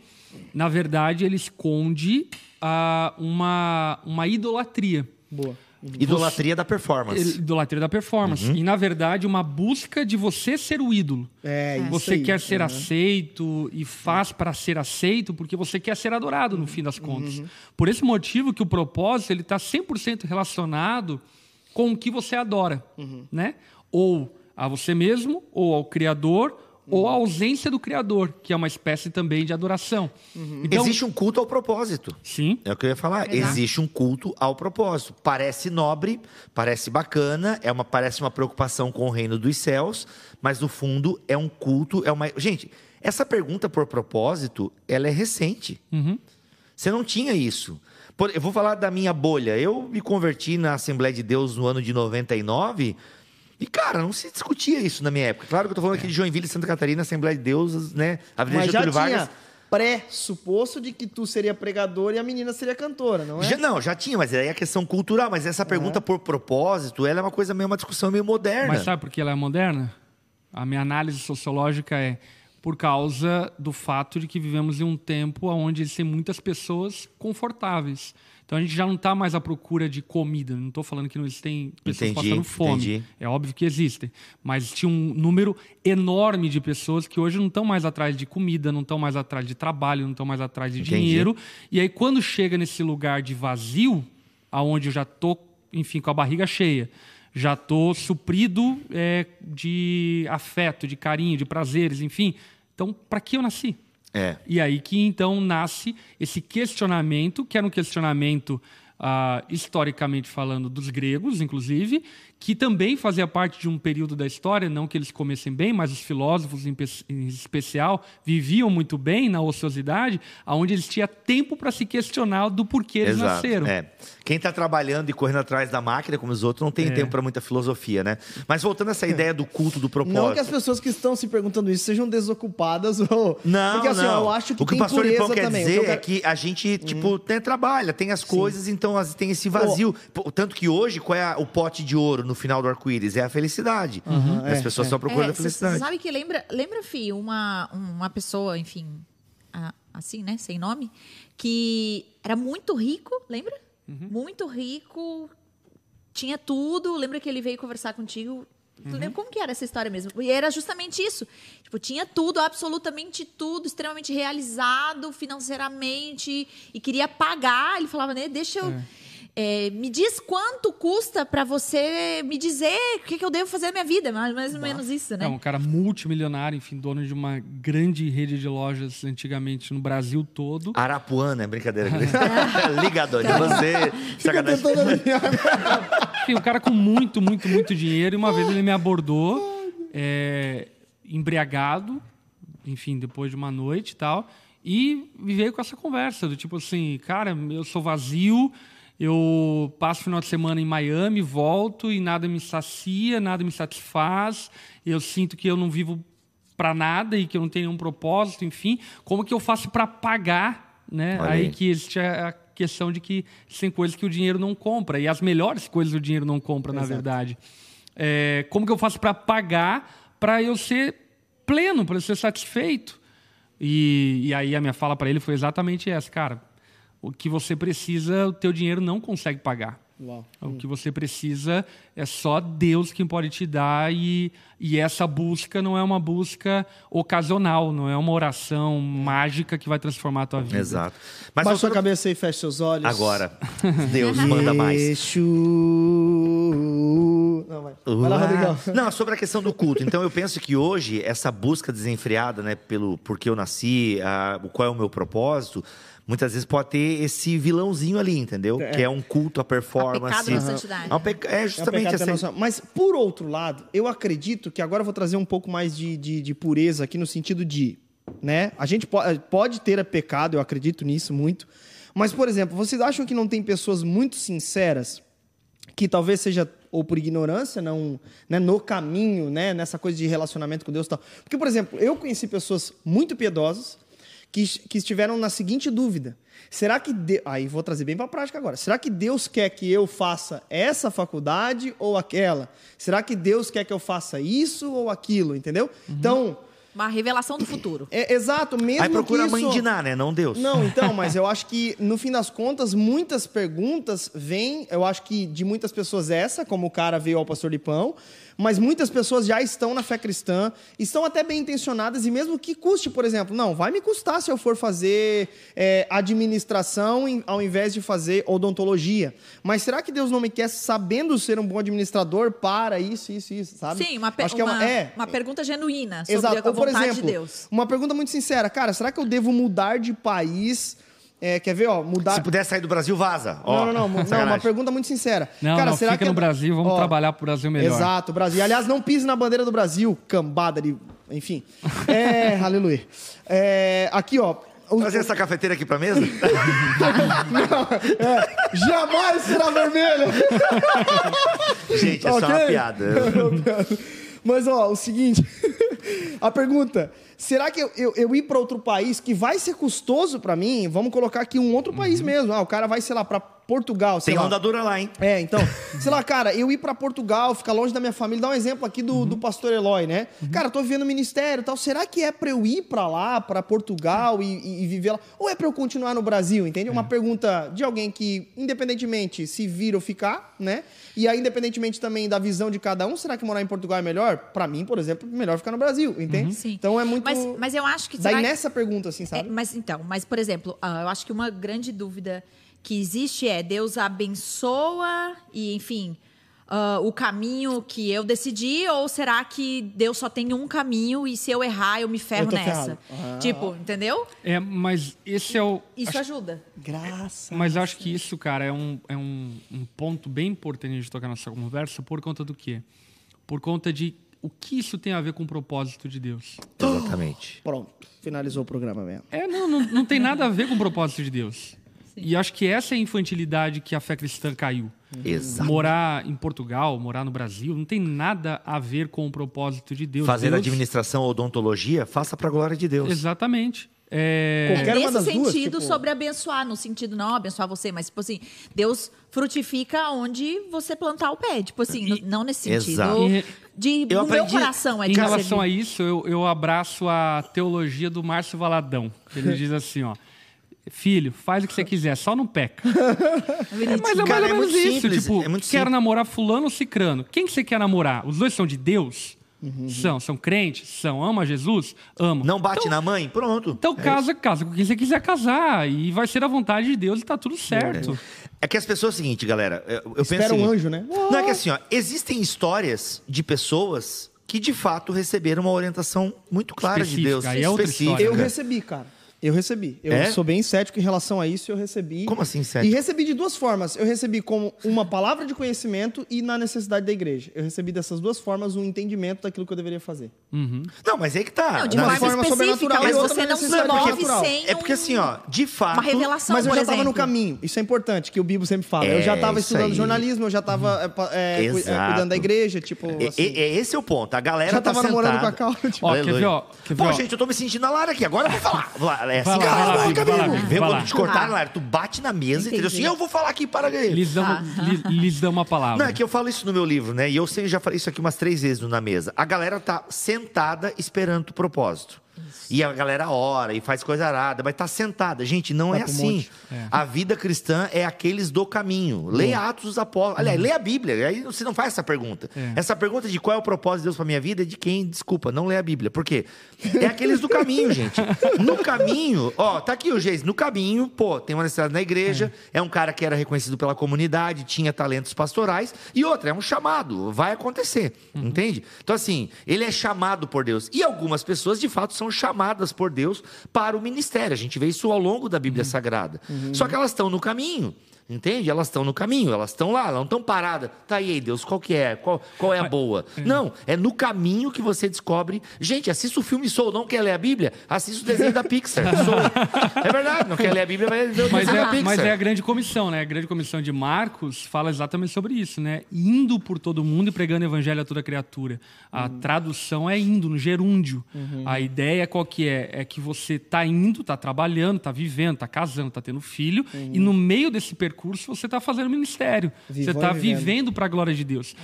na verdade, ele esconde ah, uma, uma idolatria. Boa. Idolatria da performance. Idolatria da performance. Uhum. E, na verdade, uma busca de você ser o ídolo. É, isso Você aí. quer ser Uhum. aceito e faz para ser aceito porque você quer ser adorado no fim das contas. Uhum. Por esse motivo que o propósito ele está 100% relacionado com o que você adora, Uhum. né? Ou a você mesmo, ou ao Criador, ou a ausência do Criador, que é uma espécie também de adoração. Então, Existe um culto ao propósito. sim, É o que eu ia falar. Exato. Existe um culto ao propósito. Parece nobre, parece bacana, é uma, parece uma preocupação com o reino dos céus, mas no fundo é um culto, é uma. Gente, essa pergunta por propósito, ela é recente. Você não tinha isso. Por- eu vou falar da minha bolha. Eu me converti na Assembleia de Deus no ano de 99. E, cara, não se discutia isso na minha época. Claro que eu tô falando aqui de Joinville, Santa Catarina, Assembleia de Deus, né? Avenida Mas já Getúlio Vargas. tinha pressuposto de que tu seria pregador e a menina seria cantora, não é? Já- não, já tinha, mas aí é a questão cultural. Mas essa pergunta por propósito, ela é uma coisa meio, uma discussão meio moderna. Mas sabe por que ela é moderna? A minha análise sociológica é por causa do fato de que vivemos em um tempo onde existem muitas pessoas confortáveis. Então a gente já não está mais à procura de comida. Não estou falando que não existem pessoas Entendi, passando fome. entendi. É óbvio que existem. Mas tinha um número enorme de pessoas que hoje não estão mais atrás de comida, não estão mais atrás de trabalho, não estão mais atrás de Entendi. dinheiro. E aí, quando chega nesse lugar de vazio, aonde eu já tô, enfim, com a barriga cheia, já tô suprido é, de afeto, de carinho, de prazeres, enfim. Então, para que eu nasci? É. E aí que então nasce esse questionamento, que era um questionamento ah, historicamente falando dos gregos, inclusive, que também fazia parte de um período da história, não que eles comessem bem, mas os filósofos em, pe- em especial viviam muito bem na ociosidade, aonde eles tinham tempo para se questionar do porquê eles Exato. nasceram. É. Quem está trabalhando e correndo atrás da máquina, como os outros, não É. tem tempo para muita filosofia, né? Mas voltando a essa ideia do culto do propósito. Não que as pessoas que estão se perguntando isso sejam desocupadas ou. Não, Porque assim, não. eu acho que o que tem o pastor Lipão quer também. Dizer eu é quero- que a gente, tipo, tem, trabalha, tem as coisas, então as- tem esse vazio. Pô, Tanto que hoje, qual é a- o pote de ouro no final do arco-íris? É a felicidade. as é, pessoas é. estão procurando a Você felicidade. sabe que lembra, lembra, Fih, uma, uma pessoa, enfim, a- assim, né, sem nome, que era muito rico, lembra? Muito rico, tinha tudo. Lembra que ele veio conversar contigo? Tu lembra como que era essa história mesmo? E era justamente isso. Tipo, tinha tudo, absolutamente tudo, extremamente realizado financeiramente e queria pagar. Ele falava, né, deixa eu... é, me diz quanto custa pra você me dizer o que, que eu devo fazer na minha vida. Mais, mais ou menos isso, né? É um cara multimilionário, enfim, dono de uma grande rede de lojas antigamente no Brasil todo. Arapuã, né? Brincadeira. *laughs* Ligador de você. Fica Sacanagem. *laughs* Enfim, um cara com muito, muito, muito dinheiro. E uma vez ele me abordou, é, embriagado, enfim, depois de uma noite e tal. E me veio com essa conversa do tipo assim, cara, eu sou vazio, eu passo o final de semana em Miami, volto e nada me sacia, nada me satisfaz. Eu sinto que eu não vivo para nada e que eu não tenho nenhum propósito, enfim. Como que eu faço para pagar, né? Olha Aí aí. que existe a questão de que tem coisas que o dinheiro não compra e as melhores coisas o dinheiro não compra, na verdade. É, como que eu faço para pagar para eu ser pleno, para eu ser satisfeito? E, e aí a minha fala para ele foi exatamente essa, cara. O que você precisa, o teu dinheiro não consegue pagar. Uau. O que você precisa é só Deus quem pode te dar e, e essa busca não é uma busca ocasional, não é uma oração mágica que vai transformar a tua vida. Exato. Mas Baixa sua cabeça e fecha seus olhos. Agora, *laughs* Deus manda mais. Exu. Não, vai. Vai lá. Rodrigão. Não, sobre a questão do culto. Então, eu penso que hoje, essa busca desenfreada, né, pelo porquê eu nasci, a, o qual é o meu propósito, muitas vezes pode ter esse vilãozinho ali, entendeu? Que é um culto à performance. A pecado da santidade. É, é É justamente essa. internacional. Mas, por outro lado, eu acredito que agora eu vou trazer um pouco mais de, de, de pureza aqui no sentido de, né? A gente po- pode ter pecado, eu acredito nisso muito. Mas, por exemplo, vocês acham que não tem pessoas muito sinceras que talvez seja ou por ignorância, não, né, no caminho, né, nessa coisa de relacionamento com Deus e tal. Porque, por exemplo, eu conheci pessoas muito piedosas que, que estiveram na seguinte dúvida: será que de... aí vou trazer bem para a prática agora? Será que Deus quer que eu faça essa faculdade ou aquela? Será que Deus quer que eu faça isso ou aquilo? Entendeu? Então, Uma revelação do futuro. é exato, mesmo Aí procura que a mãe isso... de Ná, né? Não Deus. Não, então, mas *laughs* eu acho que, no fim das contas, muitas perguntas vêm, eu acho que de muitas pessoas essa, como o cara veio ao pastor Lipão, mas muitas pessoas já estão na fé cristã, estão até bem intencionadas, e mesmo que custe, por exemplo, não, vai me custar se eu for fazer é, administração em- ao invés de fazer odontologia. Mas será que Deus não me quer sabendo ser um bom administrador para isso, isso, isso, sabe? Sim, uma, Acho que é uma, uma, é, uma pergunta genuína sobre Exato. a Ou, por vontade exemplo, de Deus. uma pergunta muito sincera. Cara, será que eu devo mudar de país? É, quer ver, ó, mudar... Se puder sair do Brasil, vaza. Ó, Não, não, não, não, uma pergunta muito sincera. Não, Cara, não, será fica que no Brasil, vamos Ó, trabalhar pro Brasil melhor. Exato, Brasil. Aliás, não pise na bandeira do Brasil, cambada de... Enfim. É, *laughs* aleluia. É, aqui, ó. o- Trazer essa cafeteira aqui pra mesa? *laughs* é, jamais será vermelho. *laughs* Gente, é só uma piada. Mas, ó, o seguinte. A pergunta: será que eu, eu, eu ir para outro país que vai ser custoso para mim? Vamos colocar aqui um outro país mesmo. Ah, o cara vai, sei lá, para Portugal. Uhum. Tem lá. onda dura lá, hein? É, então, *laughs* sei lá, cara, eu ir pra Portugal, ficar longe da minha família, dá um exemplo aqui do, do pastor Eloy, né? Cara, tô vivendo ministério e tal. Será que é pra eu ir pra lá, pra Portugal e, e- viver lá? Ou é pra eu continuar no Brasil, entende? Uma pergunta de alguém que, independentemente se vir ou ficar, né? E aí, independentemente também da visão de cada um, será que morar em Portugal é melhor? Pra mim, por exemplo, melhor ficar no Brasil, entende? Sim. Então é muito. Mas, mas eu acho que. Daí será que- nessa pergunta, assim, É, sabe? mas então, mas por exemplo, ah, eu acho que uma grande dúvida que existe é Deus abençoa e, enfim, ah, o caminho que eu decidi, ou será que Deus só tem um caminho e se eu errar eu me ferro Eu nessa? Ah. Tipo, entendeu? É, mas esse é o. Isso acho- ajuda. Graça. Mas eu acho que isso, cara, é um, é um, um ponto bem importante de tocar nessa conversa por conta do quê? Por conta de o que isso tem a ver com o propósito de Deus. Exatamente. Pronto, finalizou o programa mesmo. É, não, não, não tem nada a ver com o propósito de Deus. E acho que essa é a infantilidade que a fé cristã caiu. Exato. Morar em Portugal, morar no Brasil, não tem nada a ver com o propósito de Deus. Fazer Deus, administração ou odontologia, faça pra glória de Deus. Exatamente. É, Qualquer é nesse das duas, sentido tipo- sobre abençoar, no sentido não abençoar você, mas tipo assim, Deus frutifica onde você plantar o pé, tipo assim, E- não nesse Exato. sentido E- de Eu o meu aprendi- coração é Em relação a isso, eu, eu abraço a teologia do Márcio Valadão. Ele diz assim, ó. Filho, faz o que você quiser, só não peca. *laughs* É, mas é Cara, mais é ou menos muito isso. simples, tipo, é muito quer simples. namorar fulano ou cicrano? Quem que você quer namorar? Os dois são de Deus? São. São crentes? São. Ama Jesus? Amam. Não bate então, na mãe? Pronto. Então casa, casa com quem você quiser casar. E vai ser a vontade de Deus e tá tudo certo. É que as pessoas é o seguinte, galera. Eu, eu penso Espera o um anjo, né? Não é que assim, ó, existem histórias de pessoas que de fato receberam uma orientação muito clara de Específica, Deus. aí é outra específica. história, Eu né? recebi, cara. Eu recebi. Eu É? sou bem cético em relação a isso, eu recebi. Como assim, cético? E recebi de duas formas. Eu recebi como uma palavra de conhecimento e na necessidade da igreja. Eu recebi dessas duas formas um entendimento daquilo que eu deveria fazer. Não, mas é que tá. Não, de Não, uma Uma forma sobrenatural mas você não se move sem É porque assim, ó, de fato. uma revelação, Mas eu já estava no caminho. Isso é importante, que o Bibo sempre fala. É, eu já estava estudando aí. jornalismo, eu já estava Exato. cuidando da igreja, tipo. É, assim. é- é esse é o ponto. A galera Já tá tava namorando sentada. com a Cal, tipo. Ó, quer ver, ó, quer ver, Pô, ó. gente, eu tô me sentindo na Lara aqui. Agora eu vou falar. *laughs* É assim, Vai lá, cala vai a lá, boca, Bibo, vai lá, Bibo. Bibo, Vê vai quando lá. te cortaram, Ah. Lara. Tu bate na mesa, entendeu? Entendi. Assim, eu vou falar aqui para ele. Lhes dão, Ah. lhe- lhes dão uma palavra. Não, é que eu falo isso no meu livro, né? E eu sei, já falei isso aqui umas três vezes no na mesa. A galera tá sentada esperando o propósito. E a galera ora e faz coisa arada, mas tá sentada. Gente, não Vai é assim. monte. A vida cristã é aqueles do caminho. Leia Atos dos Apóstolos. Aliás, leia a Bíblia. Aí você não faz essa pergunta. É. Essa pergunta de qual é o propósito de Deus pra minha vida é de quem, desculpa, não lê a Bíblia. Por quê? É aqueles do caminho, gente. No caminho, ó, tá aqui o Geis. No caminho, pô, tem uma necessidade na igreja, é. um cara que era reconhecido pela comunidade, tinha talentos pastorais, e outra, é um chamado, vai acontecer, entende? Então, assim, ele é chamado por Deus. E algumas pessoas, de fato, são chamadas por Deus para o ministério. A gente vê isso ao longo da Bíblia Sagrada. Só que elas estão no caminho. Entende? Elas estão no caminho, elas estão lá, elas não estão paradas. Tá aí, Deus, qual que é? Qual, qual é a boa? Não, é no caminho que você descobre. Gente, assista o filme Soul, não quer ler a Bíblia? Assista o desenho da Pixar. *laughs* Soul. É verdade, não quer ler a Bíblia, vai ver o Mas desenho da é, Pixar. mas é a grande comissão, né? A grande comissão de Marcos fala exatamente sobre isso, né? Indo por todo mundo e pregando o evangelho a toda criatura. A tradução é indo, no gerúndio. A ideia qual que é? É que você tá indo, tá trabalhando, tá vivendo, tá casando, tá tendo filho, e no meio desse percurso você tá fazendo ministério. Vivão você tá e vivendo. vivendo para a glória de Deus.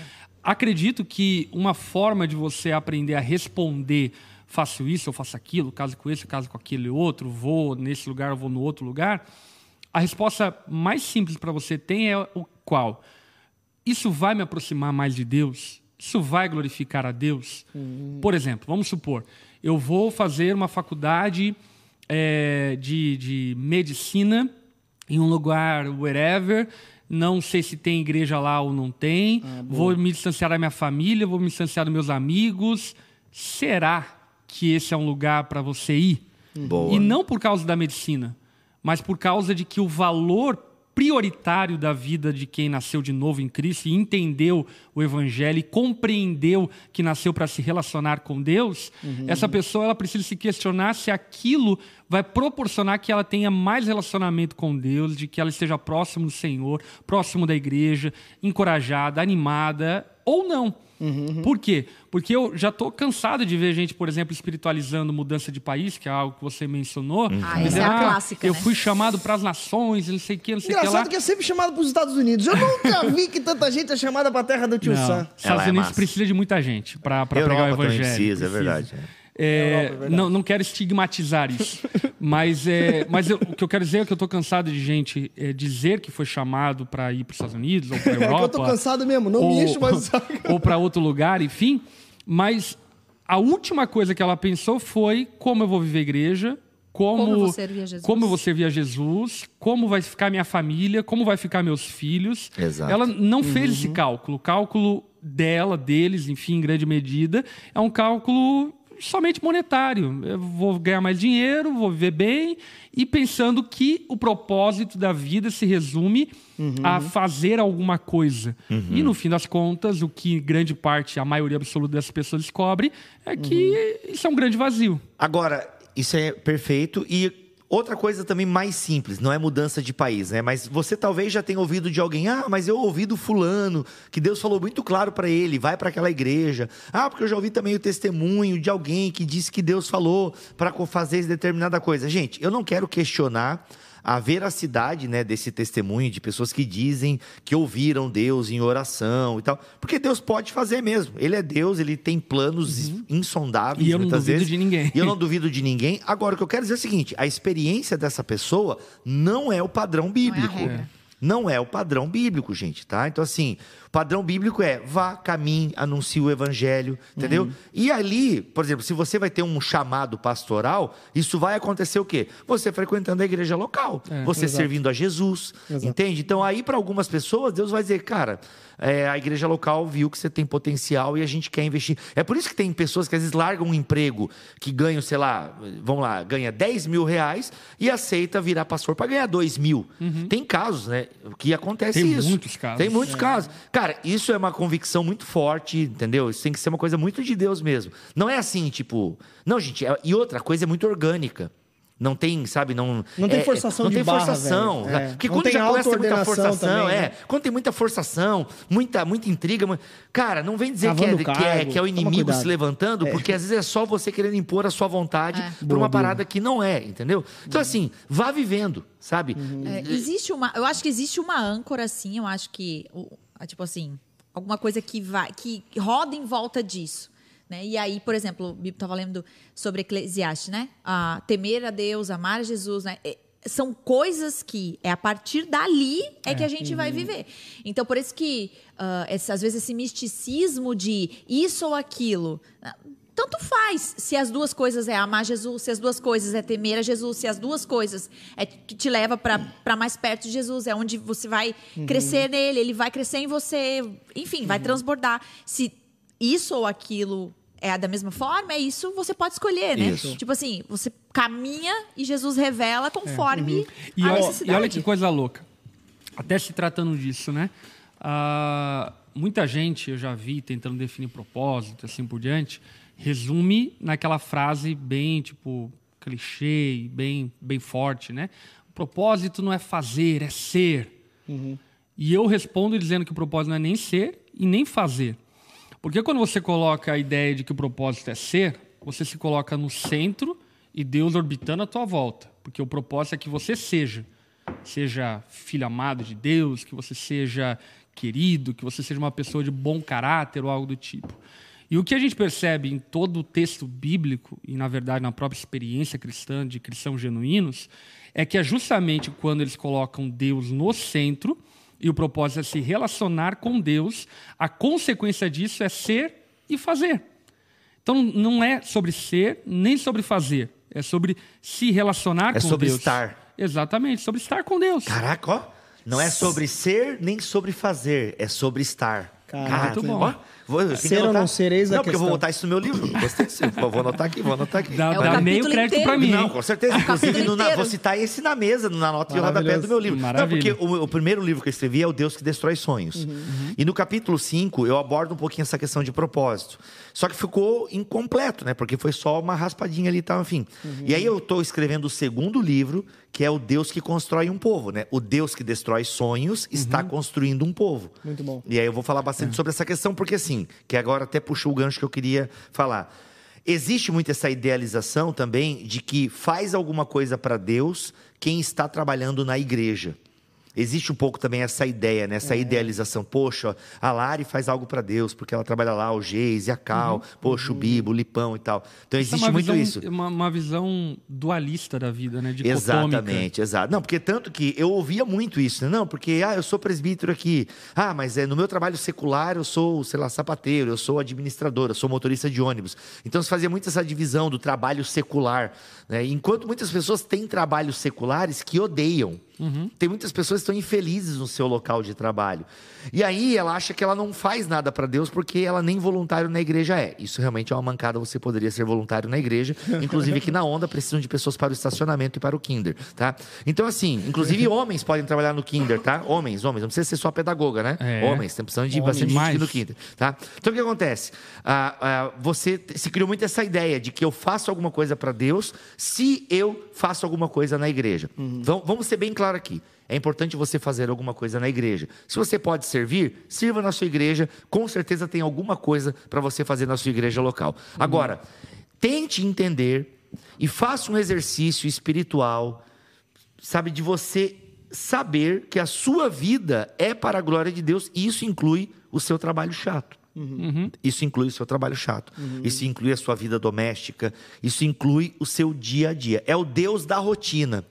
Acredito que uma forma de você aprender a responder faço isso, eu faço aquilo, caso com esse, caso com aquele outro, vou nesse lugar, vou no outro lugar. A resposta mais simples para você tem é o qual? Isso vai me aproximar mais de Deus? isso vai glorificar a Deus? Por exemplo, vamos supor, eu vou fazer uma faculdade é, de, de medicina em um lugar wherever, não sei se tem igreja lá ou não tem, vou me distanciar da minha família, vou me distanciar dos meus amigos. Será que esse é um lugar para você ir? Boa. E não por causa da medicina, mas por causa de que o valor prioritário da vida de quem nasceu de novo em Cristo e entendeu o evangelho e compreendeu que nasceu para se relacionar com Deus, essa pessoa ela precisa se questionar se aquilo vai proporcionar que ela tenha mais relacionamento com Deus, de que ela esteja próximo do Senhor, próximo da igreja, encorajada, animada ou não. Por quê? Porque eu já estou cansado de ver gente, por exemplo, espiritualizando mudança de país, que é algo que você mencionou. Ah, essa é a clássica, Eu né? fui chamado para as nações, não sei o que, não sei o que lá. Engraçado que é sempre chamado para os Estados Unidos. Eu nunca *laughs* vi que tanta gente é chamada para a terra do tio Não, Sam. Estados Ela é Unidos massa. precisa de muita gente para pregar o evangelho. precisa, é verdade. É, não, não quero estigmatizar isso, mas, é, mas eu- o que eu quero dizer é que eu estou cansado de gente é, dizer que foi chamado para ir para os Estados Unidos ou para a *laughs* É que Europa. eu tô cansado mesmo, não me enche mais *laughs* ou para outro lugar, enfim. Mas a última coisa que ela pensou foi como eu vou viver a igreja, como, Como eu vou servir a Jesus. como eu vou servir a Jesus, como vai ficar minha família, como vai ficar meus filhos. Exato. Ela não fez esse cálculo. O cálculo dela, deles, enfim, em grande medida, é um cálculo somente monetário. Eu vou ganhar mais dinheiro, vou viver bem e pensando que o propósito da vida se resume a fazer alguma coisa. E no fim das contas, o que grande parte, a maioria absoluta das pessoas descobre é que isso é um grande vazio. Agora, isso é perfeito. E outra coisa também mais simples, não é mudança de país, né? Mas você talvez já tenha ouvido de alguém, ah, mas eu ouvi do fulano, que Deus falou muito claro para ele, vai para aquela igreja. Ah, porque eu já ouvi também o testemunho de alguém que disse que Deus falou para fazer determinada coisa. Gente, eu não quero questionar a veracidade né, desse testemunho de pessoas que dizem que ouviram Deus em oração e tal. Porque Deus pode fazer mesmo. Ele é Deus, ele tem planos insondáveis E eu não duvido vezes. de ninguém. E eu não duvido de ninguém. Agora, o que eu quero dizer é o seguinte: a experiência dessa pessoa não é o padrão bíblico. regra. Não é o padrão bíblico, gente, tá? Então, assim, padrão bíblico é vá, caminhe, anuncie o evangelho, entendeu? Uhum. E ali, por exemplo, se você vai ter um chamado pastoral, isso vai acontecer o quê? Você frequentando a igreja local, É, você servindo a Jesus, Exato. entende? Então, aí, para algumas pessoas, Deus vai dizer, cara, é, a igreja local viu que você tem potencial e a gente quer investir. É por isso que tem pessoas que às vezes largam um emprego que ganham, sei lá, vamos lá, ganha 10 mil reais e aceita virar pastor para ganhar 2 mil. Tem casos, né? Que acontece Tem isso. muitos casos. Tem muitos casos. Cara, isso é uma convicção muito forte, entendeu? Isso tem que ser uma coisa muito de Deus mesmo. Não é assim, tipo. Não, gente, é- e outra coisa é muito orgânica. Não tem, sabe, não. Não tem é- forçação não de tem barra, forçação. velho. É. Porque Não quando tem já começa a ter muita forçação, também, é. né? Quando tem muita forçação, muita, muita intriga. mu- Cara, não vem dizer que é, Cavando que, é, cargo, que é o inimigo se levantando, porque às vezes é só você querendo impor a sua vontade É. por uma parada que não é, entendeu? Então, assim, vá vivendo, sabe? É, existe uma, eu acho que existe uma âncora assim, eu acho que o- tipo assim, alguma coisa que vai que roda em volta disso, né? E aí, por exemplo, o Bibo estava lendo sobre Eclesiastes, né? A temer a Deus, amar a Jesus, né? É, São coisas que é a partir dali é, que a gente vai viver. Então, por isso que esse- às vezes esse misticismo de isso ou aquilo, tanto faz se as duas coisas é amar Jesus, se as duas coisas é temer a Jesus, se as duas coisas é que te leva para mais perto de Jesus, é onde você vai crescer nele, ele vai crescer em você, enfim, vai transbordar. Se isso ou aquilo é da mesma forma, é isso você pode escolher, né? Isso. Tipo assim, você caminha e Jesus revela conforme E, a olha, necessidade. e olha que coisa louca. Até se tratando disso, né? Ah, muita gente, eu já vi, tentando definir propósito, assim por diante, resume naquela frase bem, tipo, clichê, bem, bem forte, né? O propósito não é fazer, é ser. E eu respondo dizendo que o propósito não é nem ser e nem fazer. Porque quando você coloca a ideia de que o propósito é ser, você se coloca no centro e Deus orbitando à tua volta. Porque o propósito é que você seja. Seja filho amado de Deus, que você seja querido, que você seja uma pessoa de bom caráter ou algo do tipo. E o que a gente percebe em todo o texto bíblico, e na verdade na própria experiência cristã de cristãos genuínos, é que é justamente quando eles colocam Deus no centro E o propósito é se relacionar com Deus. A consequência disso é ser e fazer. Então não é sobre ser nem sobre fazer. É sobre se relacionar É com sobre Deus. estar. Exatamente, sobre estar com Deus. Caraca, ó. Não é sobre ser nem sobre fazer, é sobre estar. Caraca, muito bom. Ó, vou, Ser ou não ser, eis a Não, porque eu vou questão. botar isso no meu livro. Gostei disso. Vou vou anotar aqui, vou anotar aqui. Dá, É dá meio capítulo crédito inteiro. para mim. Não, com certeza. É Inclusive, no- na- vou citar esse na mesa, na nota de rodapé do meu livro. Maravilha. Não, porque o, o primeiro livro que eu escrevi é O Deus que Destrói Sonhos. E no capítulo 5, eu abordo um pouquinho essa questão de propósito. Só que ficou incompleto, né? Porque foi só uma raspadinha ali e tal, enfim. E aí eu estou escrevendo o segundo livro, que é O Deus que Constrói um Povo, né? O Deus que destrói sonhos está construindo um povo. Muito bom. E aí eu vou falar bastante sobre essa questão, porque assim, que agora até puxou o gancho que eu queria falar. Existe muito essa idealização também de que faz alguma coisa para Deus quem está trabalhando na igreja. Existe um pouco também essa ideia, né? É. essa idealização. Poxa, a Lari faz algo para Deus, porque ela trabalha lá, o Geise, a Cal, poxa, o Bibo, o Lipão e tal. Então é existe uma muito visão, isso. Uma, uma visão dualista da vida, né? Dicotômica. Exatamente, exato. Não, porque tanto que eu ouvia muito isso, né? Não, porque, ah, eu sou presbítero aqui. Ah, mas é, no meu trabalho secular eu sou, sei lá, sapateiro, eu sou administrador, eu sou motorista de ônibus. Então se fazia muito essa divisão do trabalho secular. Né? Enquanto muitas pessoas têm trabalhos seculares que odeiam. Tem muitas pessoas que estão infelizes no seu local de trabalho. E aí ela acha que ela não faz nada para Deus porque ela nem voluntário na igreja é. Isso realmente é uma mancada, você poderia ser voluntário na igreja. Inclusive aqui na Onda precisam de pessoas para o estacionamento e para o Kinder, tá? Então assim, inclusive homens podem trabalhar no Kinder, tá? Homens, homens, não precisa ser só pedagoga, né? É. Homens, tem precisando de Homens. bastante gente aqui no. Kinder, tá? Então o que acontece? Ah, ah, você se criou muito essa ideia de que eu faço alguma coisa para Deus se eu faço alguma coisa na igreja. Vam- vamos ser bem claro aqui. É importante você fazer alguma coisa na igreja. Se você pode servir, sirva na sua igreja. Com certeza tem alguma coisa para você fazer na sua igreja local. Agora, tente entender e faça um exercício espiritual, sabe, de você saber que a sua vida é para a glória de Deus e isso inclui o seu trabalho chato. Isso inclui o seu trabalho chato. Isso inclui a sua vida doméstica. Isso inclui o seu dia a dia. É o Deus da rotina.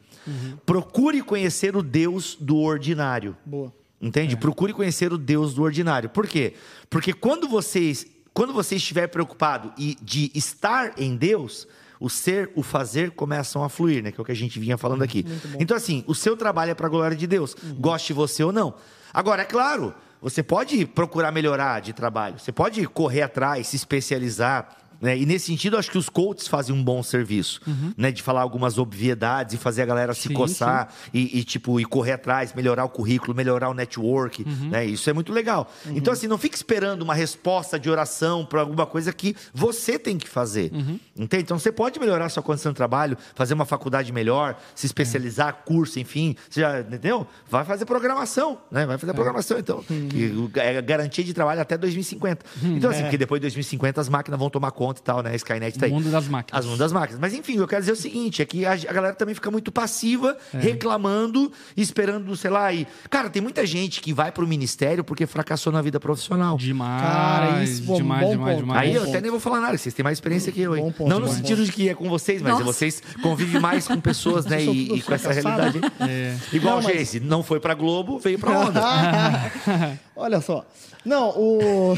Procure conhecer o Deus do ordinário. Boa. Entende? Procure conhecer o Deus do ordinário. Por quê? Porque quando vocês, quando você estiver preocupado e de estar em Deus, o ser, o fazer começam a fluir, né? Que é o que a gente vinha falando aqui. Então, assim, o seu trabalho é para a glória de Deus, goste você ou não. Agora, é claro, você pode procurar melhorar de trabalho, você pode correr atrás, se especializar. Né? E nesse sentido, acho que os coaches fazem um bom serviço, né? De falar algumas obviedades e fazer a galera se Sim, coçar e, e, tipo, e correr atrraz, melhorar o currículo, melhorar o network, né? Isso é muito legal. Então, assim, não fique esperando uma resposta de oração para alguma coisa que você tem que fazer. Entende? Então, você pode melhorar sua condição de trabalho, fazer uma faculdade melhor, se especializar, curso, enfim. Você já, entendeu? Vai fazer programação, né? Vai fazer programação, então. E é garantia de trabalho até 2050. Então, assim, porque depois de 2050 as máquinas vão tomar conta e tal, né? A Skynet tá aí. O mundo das máquinas. As mundo das máquinas. Mas enfim, eu quero dizer o seguinte: é que a, a galera também fica muito passiva, reclamando, esperando, sei lá. E... Cara, tem muita gente que vai pro ministério porque fracassou na vida profissional. Demais. Cara, isso, pô, demais, bom demais, ponto. demais. Aí eu até nem vou falar nada, vocês têm mais experiência que eu, hein? Bom ponto, Não no bom sentido de que é com vocês, mas Nossa. vocês convivem mais com pessoas, né? *laughs* E, e com essa realidade. É. Igual Não, o mas- não foi pra Globo, veio pra onda. *laughs* Olha só. Não, o.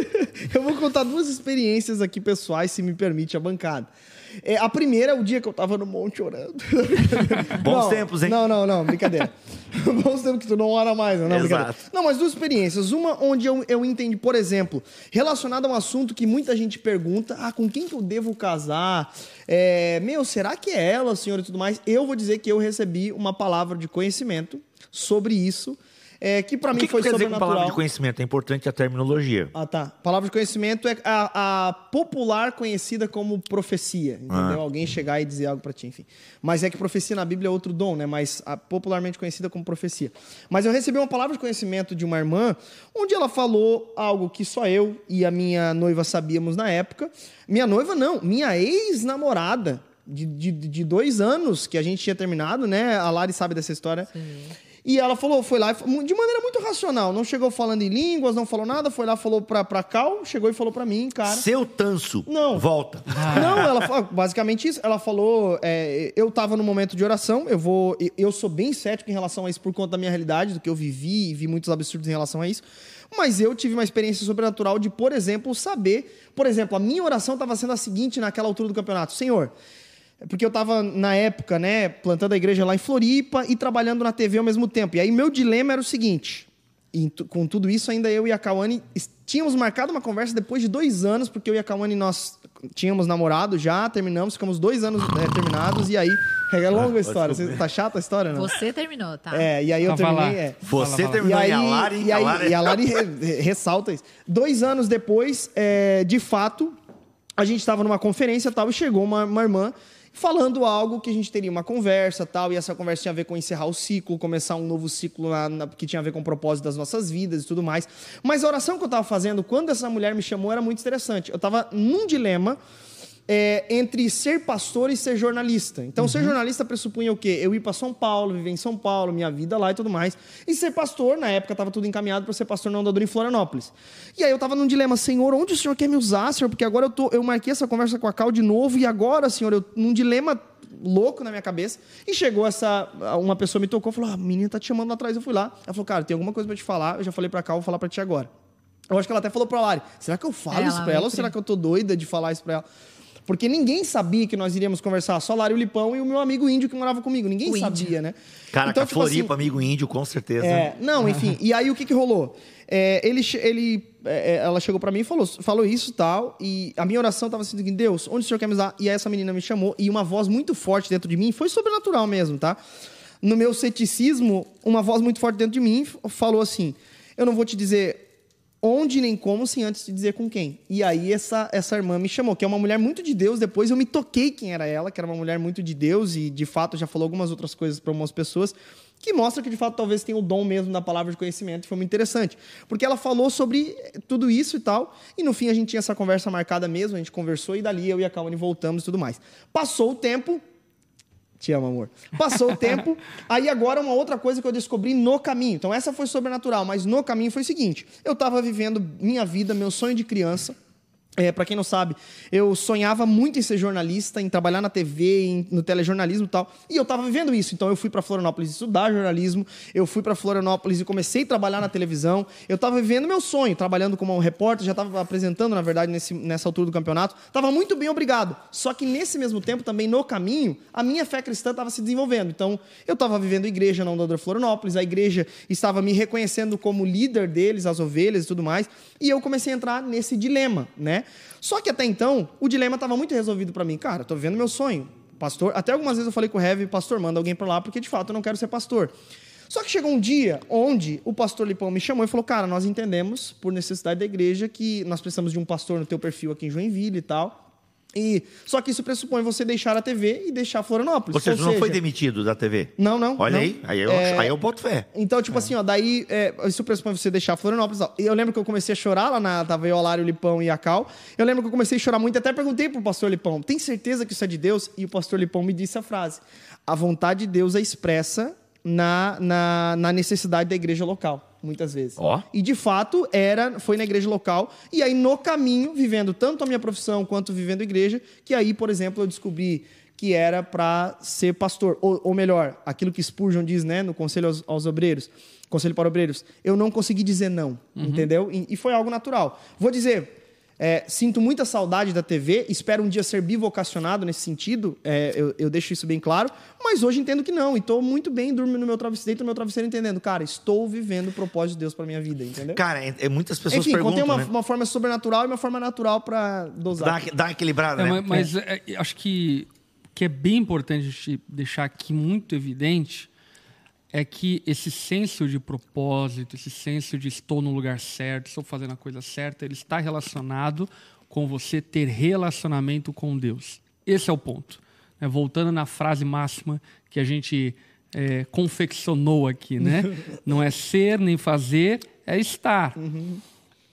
*laughs* eu vou contar duas experiências aqui pessoais, se me permite a bancada. É, a primeira é o dia que eu tava no monte orando. *laughs* Bons Não, tempos, hein? Não, não, não, brincadeira. *laughs* Bons tempos que tu não ora mais, né? não, brincadeira. Exato. Não, mas duas experiências. Uma onde eu, eu entendi, por exemplo, relacionado a um assunto que muita gente pergunta: ah, com quem que eu devo casar? É, meu, será que é ela, senhor, e tudo mais? Eu vou dizer que eu recebi uma palavra de conhecimento sobre isso, é, que pra O mim que, que foi quer dizer com sobrenatural. palavra de conhecimento? É importante a terminologia. Ah, tá. Palavra de conhecimento é a, a popular conhecida como profecia, entendeu? Alguém chegar e dizer algo pra ti, enfim. Mas é que profecia na Bíblia é outro dom, né? Mas a- popularmente conhecida como profecia. Mas eu recebi uma palavra de conhecimento de uma irmã, onde ela falou algo que só eu e a minha noiva sabíamos na época. Minha noiva não, minha ex-namorada de, de, de dois anos que a gente tinha terminado, né? A Lari sabe dessa história. E ela falou, foi lá, de maneira muito racional. Não chegou falando em línguas, não falou nada, foi lá, falou pra, pra Cal, chegou e falou pra mim, cara. Seu tanso. Não. Volta. Não, ela falou, basicamente isso. Ela falou, é, eu tava no momento de oração, eu vou. Eu sou bem cético em relação a isso por conta da minha realidade, do que eu vivi e vi muitos absurdos em relação a isso. Mas eu tive uma experiência sobrenatural de, por exemplo, saber. Por exemplo, a minha oração estava sendo a seguinte naquela altura do campeonato: Senhor, porque eu estava, na época, né, plantando a igreja lá em Floripa e trabalhando na TV ao mesmo tempo. E aí meu dilema era o seguinte: com tudo isso, ainda eu e a Kawane tínhamos marcado uma conversa depois de dois anos, porque eu e a Kawane nós tínhamos namorado já, terminamos, ficamos dois anos é, terminados, e aí. É longa a história. Você, tá chata a história, não? Você terminou, tá? É, e aí eu terminei. É. Você Fala, fala. terminou E aí, e a Lari. e, aí, a Lari- e a Lari re- re- ressalta isso. Dois anos depois, é, de fato, a gente estava numa conferência tal, e chegou uma, uma irmã falando algo que a gente teria uma conversa tal, e essa conversa tinha a ver com encerrar o ciclo, começar um novo ciclo na- na- que tinha a ver com o propósito das nossas vidas e tudo mais. Mas a oração que eu estava fazendo, quando essa mulher me chamou, era muito interessante. Eu estava num dilema é, entre ser pastor e ser jornalista. Então, ser jornalista pressupunha o quê? Eu ir para São Paulo, viver em São Paulo, minha vida lá e tudo mais. E ser pastor, na época estava tudo encaminhado para ser pastor na Ondador em Florianópolis. E aí eu estava num dilema, Senhor, onde o Senhor quer me usar, Senhor? Porque agora eu, tô, eu marquei essa conversa com a Cal de novo e agora, Senhor, eu num dilema louco na minha cabeça. E chegou essa. Uma pessoa me tocou e falou: ah, a menina tá te chamando lá atrás. Eu fui lá. Ela falou: cara, tem alguma coisa para te falar. Eu já falei para Cal, vou falar para ti agora. Eu acho que ela até falou pra Lari: será que eu falo Ela isso pra ela ou será que eu tô doida de falar isso pra ela? Porque ninguém sabia que nós iríamos conversar, só Lari o Lipão e o meu amigo índio que morava comigo. Ninguém O sabia, índio. né? Caraca, Então, tipo Floripa, assim, amigo índio, com certeza. é, não, enfim. E aí o que, que rolou? É, ele, ele, é, é, ela chegou pra mim e falou, falou isso e tal. E a minha oração tava assim: Deus, onde o senhor quer me usar? E aí essa menina me chamou e uma voz muito forte dentro de mim, foi sobrenatural mesmo, tá? No meu ceticismo, uma voz muito forte dentro de mim falou assim: Eu não vou te dizer onde nem como, sem antes te dizer com quem. E aí essa, essa irmã me chamou, que é uma mulher muito de Deus. Depois eu me toquei quem era ela, que era uma mulher muito de Deus e de fato já falou algumas outras coisas para algumas pessoas que mostra que de fato talvez tenha o dom mesmo da palavra de conhecimento. E foi muito interessante, porque ela falou sobre tudo isso e tal. E no fim a gente tinha essa conversa marcada mesmo, a gente conversou e dali eu e a Kawane voltamos e tudo mais. Passou o tempo, te amo, amor. Passou o *laughs* tempo, aí agora uma outra coisa que eu descobri no caminho. Então essa foi sobrenatural, mas no caminho foi o seguinte: eu estava vivendo minha vida, meu sonho de criança. É, para quem não sabe, eu sonhava muito em ser jornalista, em trabalhar na TV, em- no telejornalismo e tal. E eu estava vivendo isso. Então eu fui para Florianópolis estudar jornalismo, eu fui para Florianópolis e comecei a trabalhar na televisão. Eu estava vivendo meu sonho, trabalhando como um repórter, já estava apresentando, na verdade, nesse, nessa altura do campeonato. Estava muito bem, obrigado. Só que nesse mesmo tempo, também no caminho, a minha fé cristã estava se desenvolvendo. Então eu estava vivendo igreja na Ondador Florianópolis, a igreja estava me reconhecendo como líder deles, as ovelhas e tudo mais. E eu comecei a entrar nesse dilema, né? Só que até então, o dilema estava muito resolvido para mim. Cara, tô vivendo meu sonho. Pastor, até algumas vezes eu falei com o Heavy, pastor, manda alguém para lá, porque de fato eu não quero ser pastor. Só que chegou um dia onde o pastor Lipão me chamou e falou: Cara, nós entendemos, por necessidade da igreja, que nós precisamos de um pastor no teu perfil aqui em Joinville e tal. E, só que isso pressupõe você deixar a TV e deixar Florianópolis. Ou seja, Ou não foi demitido da TV? Não, não. Olha não. aí, aí eu, É, aí eu boto fé. então, tipo assim, ó, daí é, isso pressupõe você deixar Florianópolis. E Eu lembro que eu comecei a chorar lá na. Tava o Lipão e a Cal. Eu lembro que eu comecei a chorar muito, até perguntei pro pastor Lipão: tem certeza que isso é de Deus? E o pastor Lipão me disse a frase: a vontade de Deus é expressa na, na, na necessidade da igreja local. Muitas vezes. Ó. E de fato era, foi na igreja local. E aí, no caminho, vivendo tanto a minha profissão quanto vivendo igreja, que aí, por exemplo, eu descobri que era para ser pastor. Ou, ou melhor, aquilo que Spurgeon diz né, no Conselho aos, aos Obreiros, Conselho para Obreiros, eu não consegui dizer não, entendeu? E, e foi algo natural. Vou dizer. É, sinto muita saudade da TV, espero um dia ser bivocacionado nesse sentido, é, eu, eu deixo isso bem claro, mas hoje entendo que não, e estou muito bem dormindo no meu travesseiro, dentro do meu travesseiro entendendo, cara, estou vivendo o propósito de Deus para minha vida, entendeu? Cara, é, é muitas pessoas Enfim, perguntam, contém uma, né? uma forma sobrenatural e uma forma natural para Dá, dosar. dá uma equilibrada, É, né? mas mas, é, acho que que é bem importante a gente deixar aqui muito evidente é que esse senso de propósito, esse senso de estou no lugar certo, estou fazendo a coisa certa, ele está relacionado com você ter relacionamento com Deus. Esse é o ponto. né? voltando na frase máxima que a gente é, confeccionou aqui, né? *laughs* Não é ser nem fazer, é estar.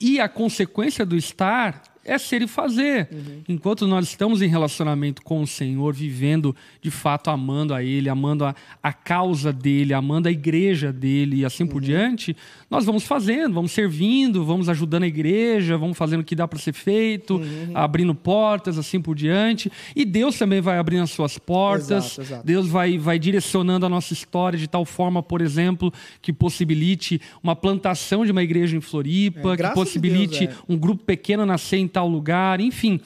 E a consequência do estar é ser e fazer. Uhum. Enquanto nós estamos em relacionamento com o Senhor, vivendo de fato amando a Ele, amando a, a causa dele, amando a igreja dele e assim uhum. por diante, nós vamos fazendo, vamos servindo, vamos ajudando a igreja, vamos fazendo o que dá para ser feito, uhum. abrindo portas, assim por diante. E Deus também vai abrindo as suas portas, exato, exato. Deus vai, vai direcionando a nossa história de tal forma, por exemplo, que possibilite uma plantação de uma igreja em Floripa, é, que possibilite Deus, é. um grupo pequeno nascer em tal lugar, enfim.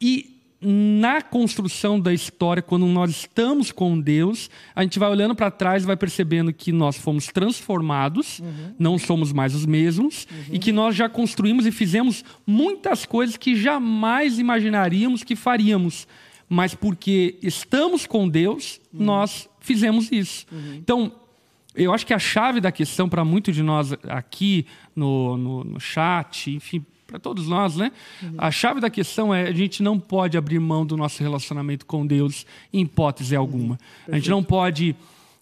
E na construção da história, quando nós estamos com Deus, a gente vai olhando para trás e vai percebendo que nós fomos transformados, uhum. não somos mais os mesmos, uhum. e que nós já construímos e fizemos muitas coisas que jamais imaginaríamos que faríamos. Mas porque estamos com Deus, uhum. nós fizemos isso. Uhum. Então, eu acho que a chave da questão para muitos de nós aqui no, no, no chat, enfim, para todos nós, né? Uhum. A chave da questão é a gente não pode abrir mão do nosso relacionamento com Deus em hipótese alguma. Uhum. A gente não pode,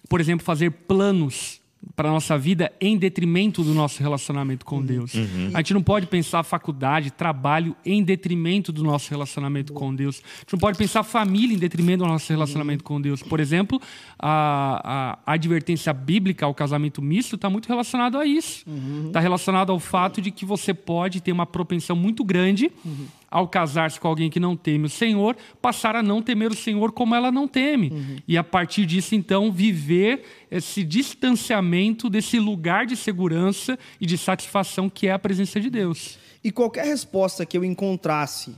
por exemplo, fazer planos para a nossa vida em detrimento do nosso relacionamento com uhum. Deus. Uhum. A gente não pode pensar faculdade, trabalho em detrimento do nosso relacionamento com Deus. A gente não pode pensar família em detrimento do nosso relacionamento com Deus. Por exemplo, a, a, a advertência bíblica ao casamento misto está muito relacionado a isso. Está uhum. Tá relacionado ao fato de que você pode ter uma propensão muito grande uhum ao casar-se com alguém que não teme o Senhor, passar a não temer o Senhor como ela não teme. Uhum. E a partir disso, então, viver esse distanciamento desse lugar de segurança e de satisfação que é a presença de Deus. E qualquer resposta que eu encontrasse,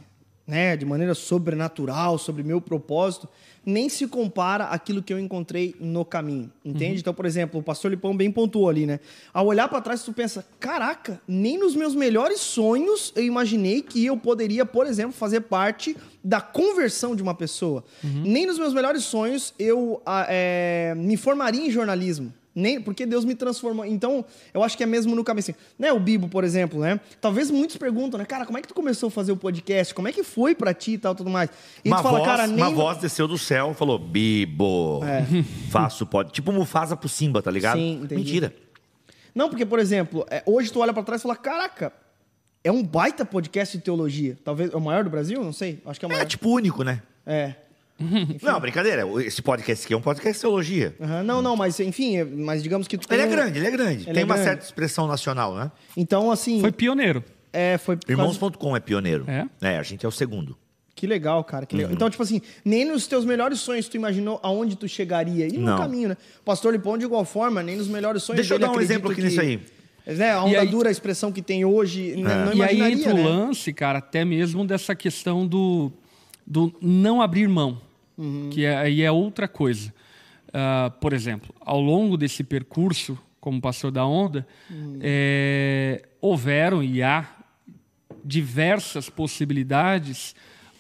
né, de maneira sobrenatural sobre meu propósito, nem se compara àquilo que eu encontrei no caminho, entende? Uhum. Então, por exemplo, o pastor Lipão bem pontuou ali, né? Ao olhar para trás, tu pensa, caraca, nem nos meus melhores sonhos eu imaginei que eu poderia, por exemplo, fazer parte da conversão de uma pessoa. Uhum. Nem nos meus melhores sonhos eu é, me formaria em jornalismo. Nem, porque Deus me transformou. Então, eu acho que é mesmo no assim. Né, o Bibo, por exemplo, né? Talvez muitos perguntam, né? Cara, como é que tu começou a fazer o podcast? Como é que foi para ti e tal, tudo mais? E uma tu fala, voz, cara, nem... Uma voz desceu do céu e falou, Bibo, é. *laughs* faço pod... Tipo Mufasa pro Simba, tá ligado? Sim, entendi. Mentira. Não, porque, por exemplo, é, hoje tu olha para trás e fala, caraca, é um baita podcast de teologia. Talvez é o maior do Brasil? Não sei. Acho que é o é, maior. É tipo único, né? É. Não, brincadeira. Esse podcast aqui é um podcast de teologia. Uhum, não, não, mas enfim, é, mas digamos que tu Ele é grande, ele é grande. Ele tem é uma grande. certa expressão nacional, né? Então, assim. Foi pioneiro. É, foi. Irmãos.com é pioneiro. É? É, a gente é o segundo. Que legal, cara, que legal. Uhum. Então, tipo assim, nem nos teus melhores sonhos tu imaginou aonde tu chegaria. E no não. caminho, né? O pastor Lipão, de igual forma, nem nos melhores sonhos Deixa eu dar um exemplo aqui que... nisso aí. Né, a onda aí, dura, a expressão que tem hoje, é. não E aí entra o né? lance, cara, até mesmo dessa questão do, do não abrir mão uhum. que é, aí é outra coisa. Uh, por exemplo, ao longo desse percurso, como pastor da onda, uhum. é, houveram e há diversas possibilidades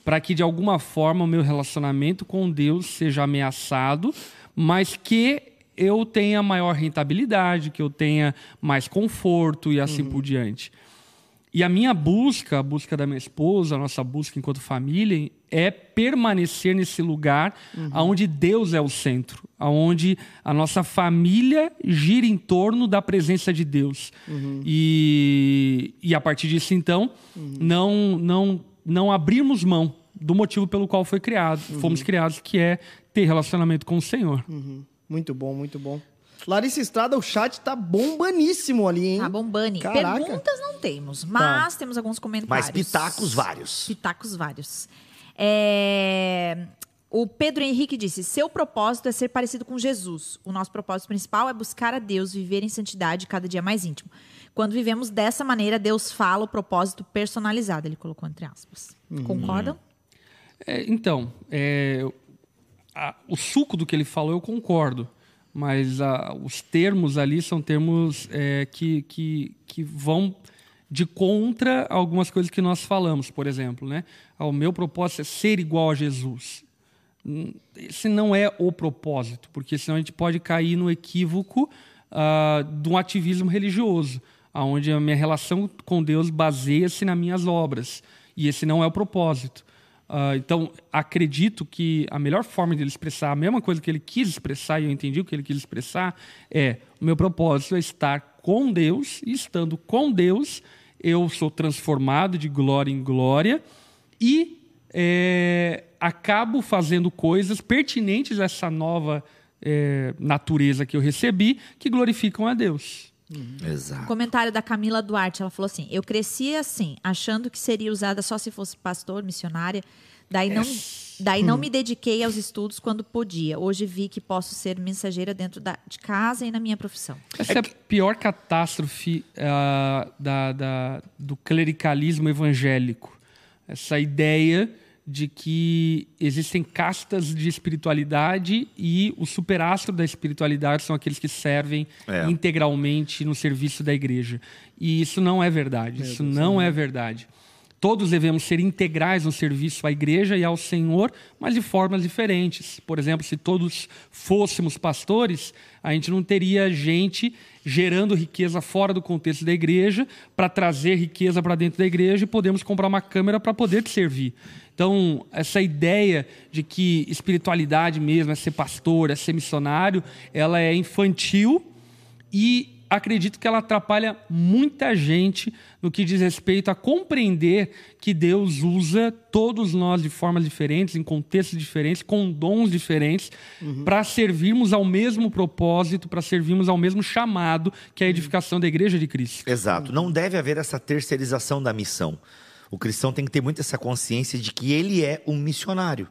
para que de alguma forma o meu relacionamento com Deus seja ameaçado, mas que eu tenha maior rentabilidade, que eu tenha mais conforto e assim uhum. por diante. E a minha busca, a busca da minha esposa, a nossa busca enquanto família, é permanecer nesse lugar uhum. onde Deus é o centro, onde a nossa família gira em torno da presença de Deus. Uhum. E, e a partir disso, então, uhum. não, não, não abrirmos mão do motivo pelo qual foi criado, uhum. fomos criados, que é ter relacionamento com o Senhor. Uhum. Muito bom, muito bom. Larissa Estrada, o chat tá bombaníssimo ali, hein? Tá bombani. Caraca. Perguntas não temos, mas tá. temos alguns comentários. Mas pitacos vários. Pitacos vários. É... O Pedro Henrique disse: seu propósito é ser parecido com Jesus. O nosso propósito principal é buscar a Deus, viver em santidade cada dia mais íntimo. Quando vivemos dessa maneira, Deus fala o propósito personalizado. Ele colocou entre aspas. Uhum. Concordam? É, então, é, a, o suco do que ele falou eu concordo mas ah, os termos ali são termos é, que, que, que vão de contra algumas coisas que nós falamos, por exemplo, né? Ah, o meu propósito é ser igual a Jesus. Hum, esse não é o propósito, porque senão a gente pode cair no equívoco uh, de um ativismo religioso, onde a minha relação com Deus baseia-se nas minhas obras. E esse não é o propósito. Uh, então, acredito que a melhor forma de ele expressar a mesma coisa que ele quis expressar, e eu entendi o que ele quis expressar, é: o meu propósito é estar com Deus, e estando com Deus, eu sou transformado de glória em glória e é, acabo fazendo coisas pertinentes a essa nova é, natureza que eu recebi que glorificam a Deus. Exato. Comentário da Camila Duarte, ela falou assim: Eu cresci assim, achando que seria usada só se fosse pastor, missionária. Daí não, daí não me dediquei aos estudos quando podia. Hoje vi que posso ser mensageira dentro da, de casa e na minha profissão. Essa é, a pior catástrofe ah, da- da- do clericalismo evangélico. Essa ideia de que existem castas de espiritualidade e o superastro da espiritualidade são aqueles que servem É. integralmente no serviço da igreja. E isso não é verdade. Isso não é verdade. Todos devemos ser integrais no serviço à igreja e ao Senhor, mas de formas diferentes. Por exemplo, se todos fôssemos pastores, a gente não teria gente gerando riqueza fora do contexto da igreja para trazer riqueza para dentro da igreja e podemos comprar uma câmera para poder te servir. Então, essa ideia de que espiritualidade mesmo é ser pastor, é ser missionário, ela é infantil e acredito que ela atrapalha muita gente no que diz respeito a compreender que Deus usa todos nós de formas diferentes, em contextos diferentes, com dons diferentes, para servirmos ao mesmo propósito, para servirmos ao mesmo chamado, que é a edificação da igreja de Cristo. Exato. Não deve haver essa terceirização da missão. O cristão tem que ter muito essa consciência de que ele é um missionário.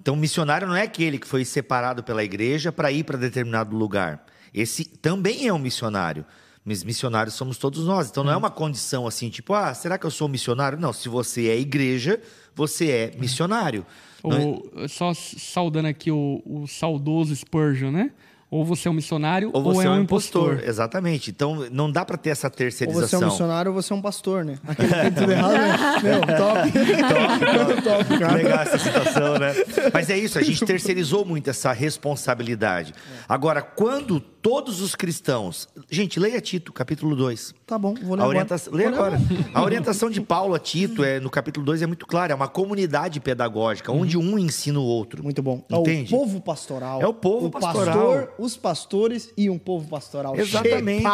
Então, o missionário não é aquele que foi separado pela igreja para ir para determinado lugar. Esse também é um missionário. Mas missionários somos todos nós. Então, não é uma condição assim, tipo, ah, será que eu sou missionário? Não, se você é igreja, você é missionário. Não é- só saudando aqui o, o saudoso Spurgeon, né? Ou você é um missionário Ou você é um impostor. Exatamente. Então, não dá para ter essa Ou terceirização. você é um missionário ou você é um pastor, né? Aquele que tem tudo errado, né? *laughs* Meu, top. top, top, *laughs* cara. Legal essa situação, né? Mas é isso, a gente terceirizou muito essa responsabilidade. Agora, quando todos os cristãos. Gente, leia Tito, capítulo 2. Tá bom, vou ler A agora. orientação, ler agora. A orientação de Paulo a Tito é, no capítulo 2 é muito clara, é uma comunidade pedagógica, onde um ensina o outro. Muito bom. Entende? É o povo pastoral. É o povo pastoral. pastor, os pastores e um povo pastoral. Exatamente.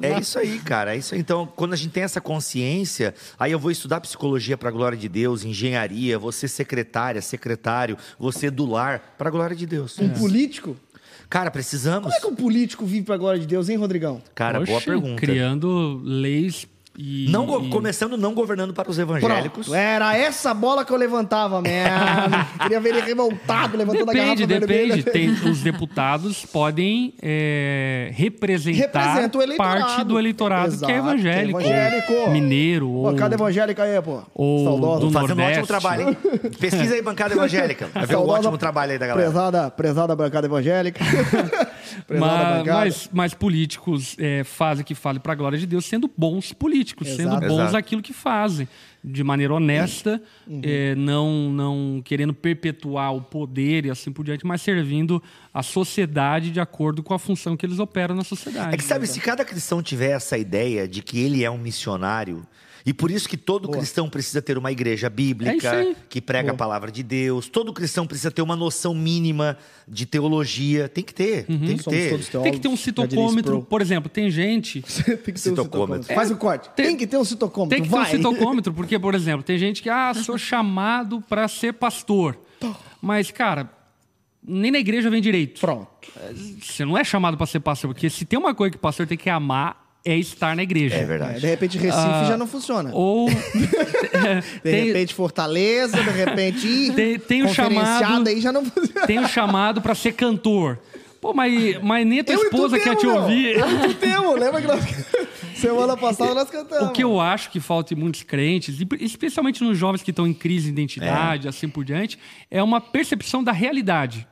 É isso aí, cara. É isso aí. Então, quando a gente tem essa consciência, aí eu vou estudar psicologia para a glória de Deus, engenharia, você secretária, secretário, você do lar para a glória de Deus. Um político? Cara, precisamos. Como é que um político vive pra glória de Deus, hein, Rodrigão? Cara, boa Oxe, pergunta. Criando leis e. Não go- Começando não governando para os evangélicos. Pronto, era essa bola que eu levantava, merda. *laughs* Queria ver ele revoltado, levantando a Depende, garrafa depende. Tem, os deputados podem é, representar parte do eleitorado que Exato, é evangélico. que é evangélico. Mineiro. Pô, ou... cada evangélica aí, pô? Ou Saudosa. do Fazendo um Nordeste. ótimo trabalho, hein? Pesquisa aí, bancada evangélica. *laughs* Vai ver o Saudosa- ótimo trabalho aí da galera. Prezada, prezada bancada evangélica. *laughs* prezada Mas, bancada. mas, mas políticos é, fazem o que fazem para a glória de Deus, sendo bons políticos, Exato. sendo bons Exato. naquilo que fazem, de maneira honesta, Uhum. é, não, não querendo perpetuar o poder e assim por diante, mas servindo a sociedade de acordo com a função que eles operam na sociedade. É que sabe, se cada cristão tiver essa ideia de que ele é um missionário, e por isso que todo cristão precisa ter uma igreja É bíblica aí. que prega a palavra de Deus, todo cristão precisa ter uma noção mínima de teologia, tem que ter, Uhum. tem que Somos ter. todos Tem que ter um teólogos, citocômetro, por exemplo, tem gente *laughs* Tem que ter um Citocômetro. citocômetro. Faz o corte. Tem- Tem, que ter um citocômetro. Tem que ter vai. um citocômetro, porque, por exemplo, tem gente que, ah, sou chamado para ser pastor. Mas, cara, nem na igreja vem direito. Pronto. Você não é chamado para ser pastor, porque se tem uma coisa que o pastor tem que amar, é estar na igreja. É É, verdade. de repente Recife Ah, já não funciona. Ou. *laughs* *laughs* De tem, repente Fortaleza, de repente ih, Tem- tem o chamado- aí já não funciona. tem o chamado para ser cantor. Pô, mas, mas nem a tua Eu esposa quer te ouvir. Eu e tu temos, lembra que nós... *laughs* semana passada nós cantamos. O que eu acho que falta em muitos crentes, especialmente nos jovens que estão em crise de identidade, assim por diante, é uma percepção da realidade.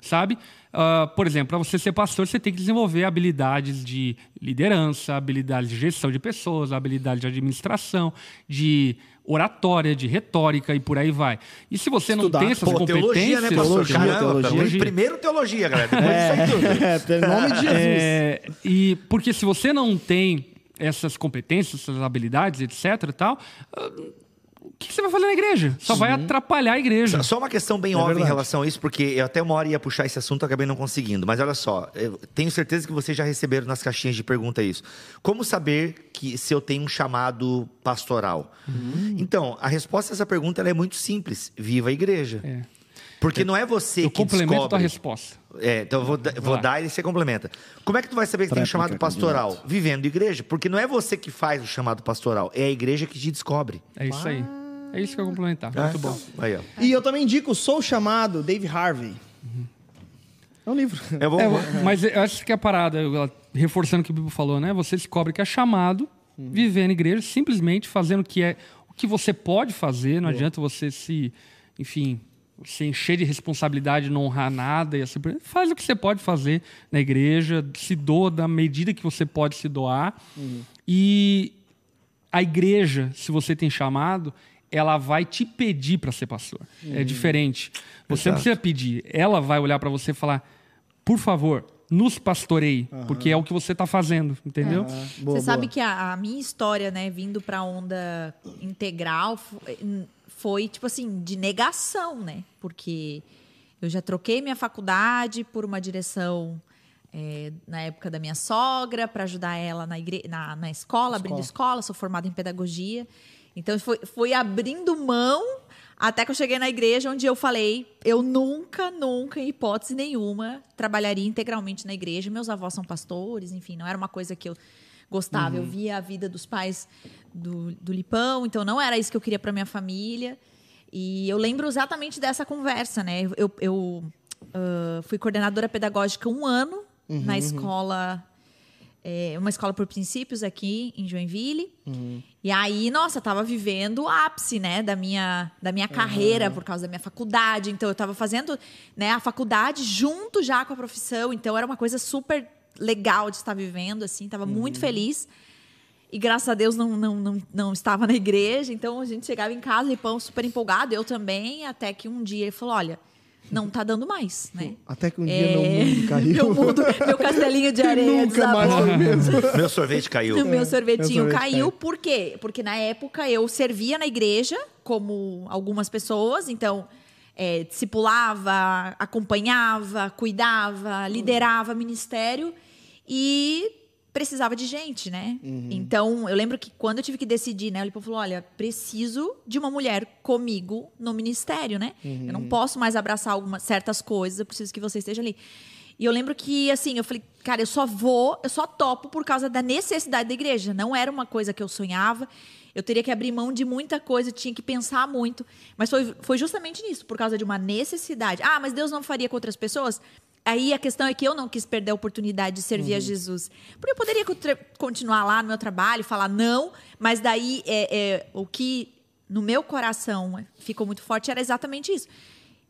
Sabe? Ah, por exemplo, para você ser pastor, você tem que desenvolver habilidades de liderança, habilidades de gestão de pessoas, habilidade de administração, de oratória, de retórica e por aí vai. E se você Estudar. não tem essas Pô, competências... teologia, né, pastor? Teologia, Caramba, teologia. pelo- primeiro teologia, galera. Depois disso aí tudo. *laughs* É, nome de Jesus. É, e porque se você não tem essas competências, essas habilidades, etc. e tal, ah, o que você vai fazer na igreja? Só vai atrapalhar a igreja. Só uma questão bem É óbvia em verdade. relação a isso, porque eu até uma hora ia puxar esse assunto, acabei não conseguindo. Mas olha só, eu tenho certeza que vocês já receberam nas caixinhas de pergunta isso. Como saber que se eu tenho um chamado pastoral? Hum. Então, a resposta a essa pergunta é muito simples. Viva a igreja. É. Porque não é você Eu que complemento a descobre. resposta. É, então eu vou, vou dar e você complementa. Como é que tu vai saber que tem um chamado pastoral? candidato. Vivendo igreja. Porque não é você que faz o chamado pastoral, é a igreja que te descobre. É isso aí. É isso que eu vou complementar. Ah, Muito bom. Aí, ó. E eu também indico Sou Chamado, Dave Harvey. É um livro. Eu vou, É, mas eu acho que a parada, eu- reforçando o que o Bibo falou, né? Você descobre que é chamado, viver na igreja, simplesmente fazendo o que é o que você pode fazer. Não adianta você se, enfim, se encher de responsabilidade, não honrar nada e assim por diante. Faz o que você pode fazer na igreja, se doa da medida que você pode se doar. E a igreja, se você tem chamado, ela vai te pedir para ser pastor. É diferente. Você não Exato. precisa pedir. Ela vai olhar para você e falar: por favor, nos pastorei, porque é o que você está fazendo, entendeu? Boa, Você sabe boa. que a, a minha história, né, vindo pra onda integral, foi, tipo assim, de negação, né? Porque eu já troquei minha faculdade por uma direção é, na época da minha sogra, para ajudar ela na, igre... na, na escola, abrindo escola, sou formada em pedagogia. Então, foi, foi abrindo mão até que eu cheguei na igreja, onde eu falei: eu nunca, nunca, em hipótese nenhuma, trabalharia integralmente na igreja. Meus avós são pastores, enfim, não era uma coisa que eu gostava. Eu via a vida dos pais do, do Lipão, então não era isso que eu queria para minha família. E eu lembro exatamente dessa conversa, né? Eu, eu ah, fui coordenadora pedagógica um ano na escola é, uma escola por princípios aqui em Joinville. E aí, nossa, eu tava vivendo o ápice, né, da minha, da minha carreira por causa da minha faculdade. Então, eu tava fazendo, né, a faculdade junto já com a profissão. Então, era uma coisa super legal de estar vivendo, assim. Tava muito feliz. E graças a Deus não, não, não, não estava *laughs* na igreja. Então, a gente chegava em casa e pão super empolgado. Eu também, até que um dia ele falou, olha... Não tá dando mais, né? Até que um dia É, meu mundo *laughs* caiu. meu mundo, meu castelinho de *laughs* areia Nunca mais desabou. foi o mesmo. Meu sorvete caiu. O meu sorvetinho meu caiu, caiu. por quê? Porque na época eu servia na igreja, como algumas pessoas, então é, discipulava, acompanhava, cuidava, liderava ministério e precisava de gente, né? Então, eu lembro que quando eu tive que decidir, né? O Lipão falou: olha, preciso de uma mulher comigo no ministério, né? Eu não posso mais abraçar algumas certas coisas, eu preciso que você esteja ali. E eu lembro que, assim, eu falei, cara, eu só vou, eu só topo por causa da necessidade da igreja. Não era uma coisa que eu sonhava. Eu teria que abrir mão de muita coisa, tinha que pensar muito. Mas foi, foi justamente nisso, por causa de uma necessidade. Ah, mas Deus não faria com outras pessoas? Aí a questão é que eu não quis perder a oportunidade de servir a Jesus. Porque eu poderia continuar lá no meu trabalho, falar não, mas daí é, é, o que no meu coração ficou muito forte era exatamente isso.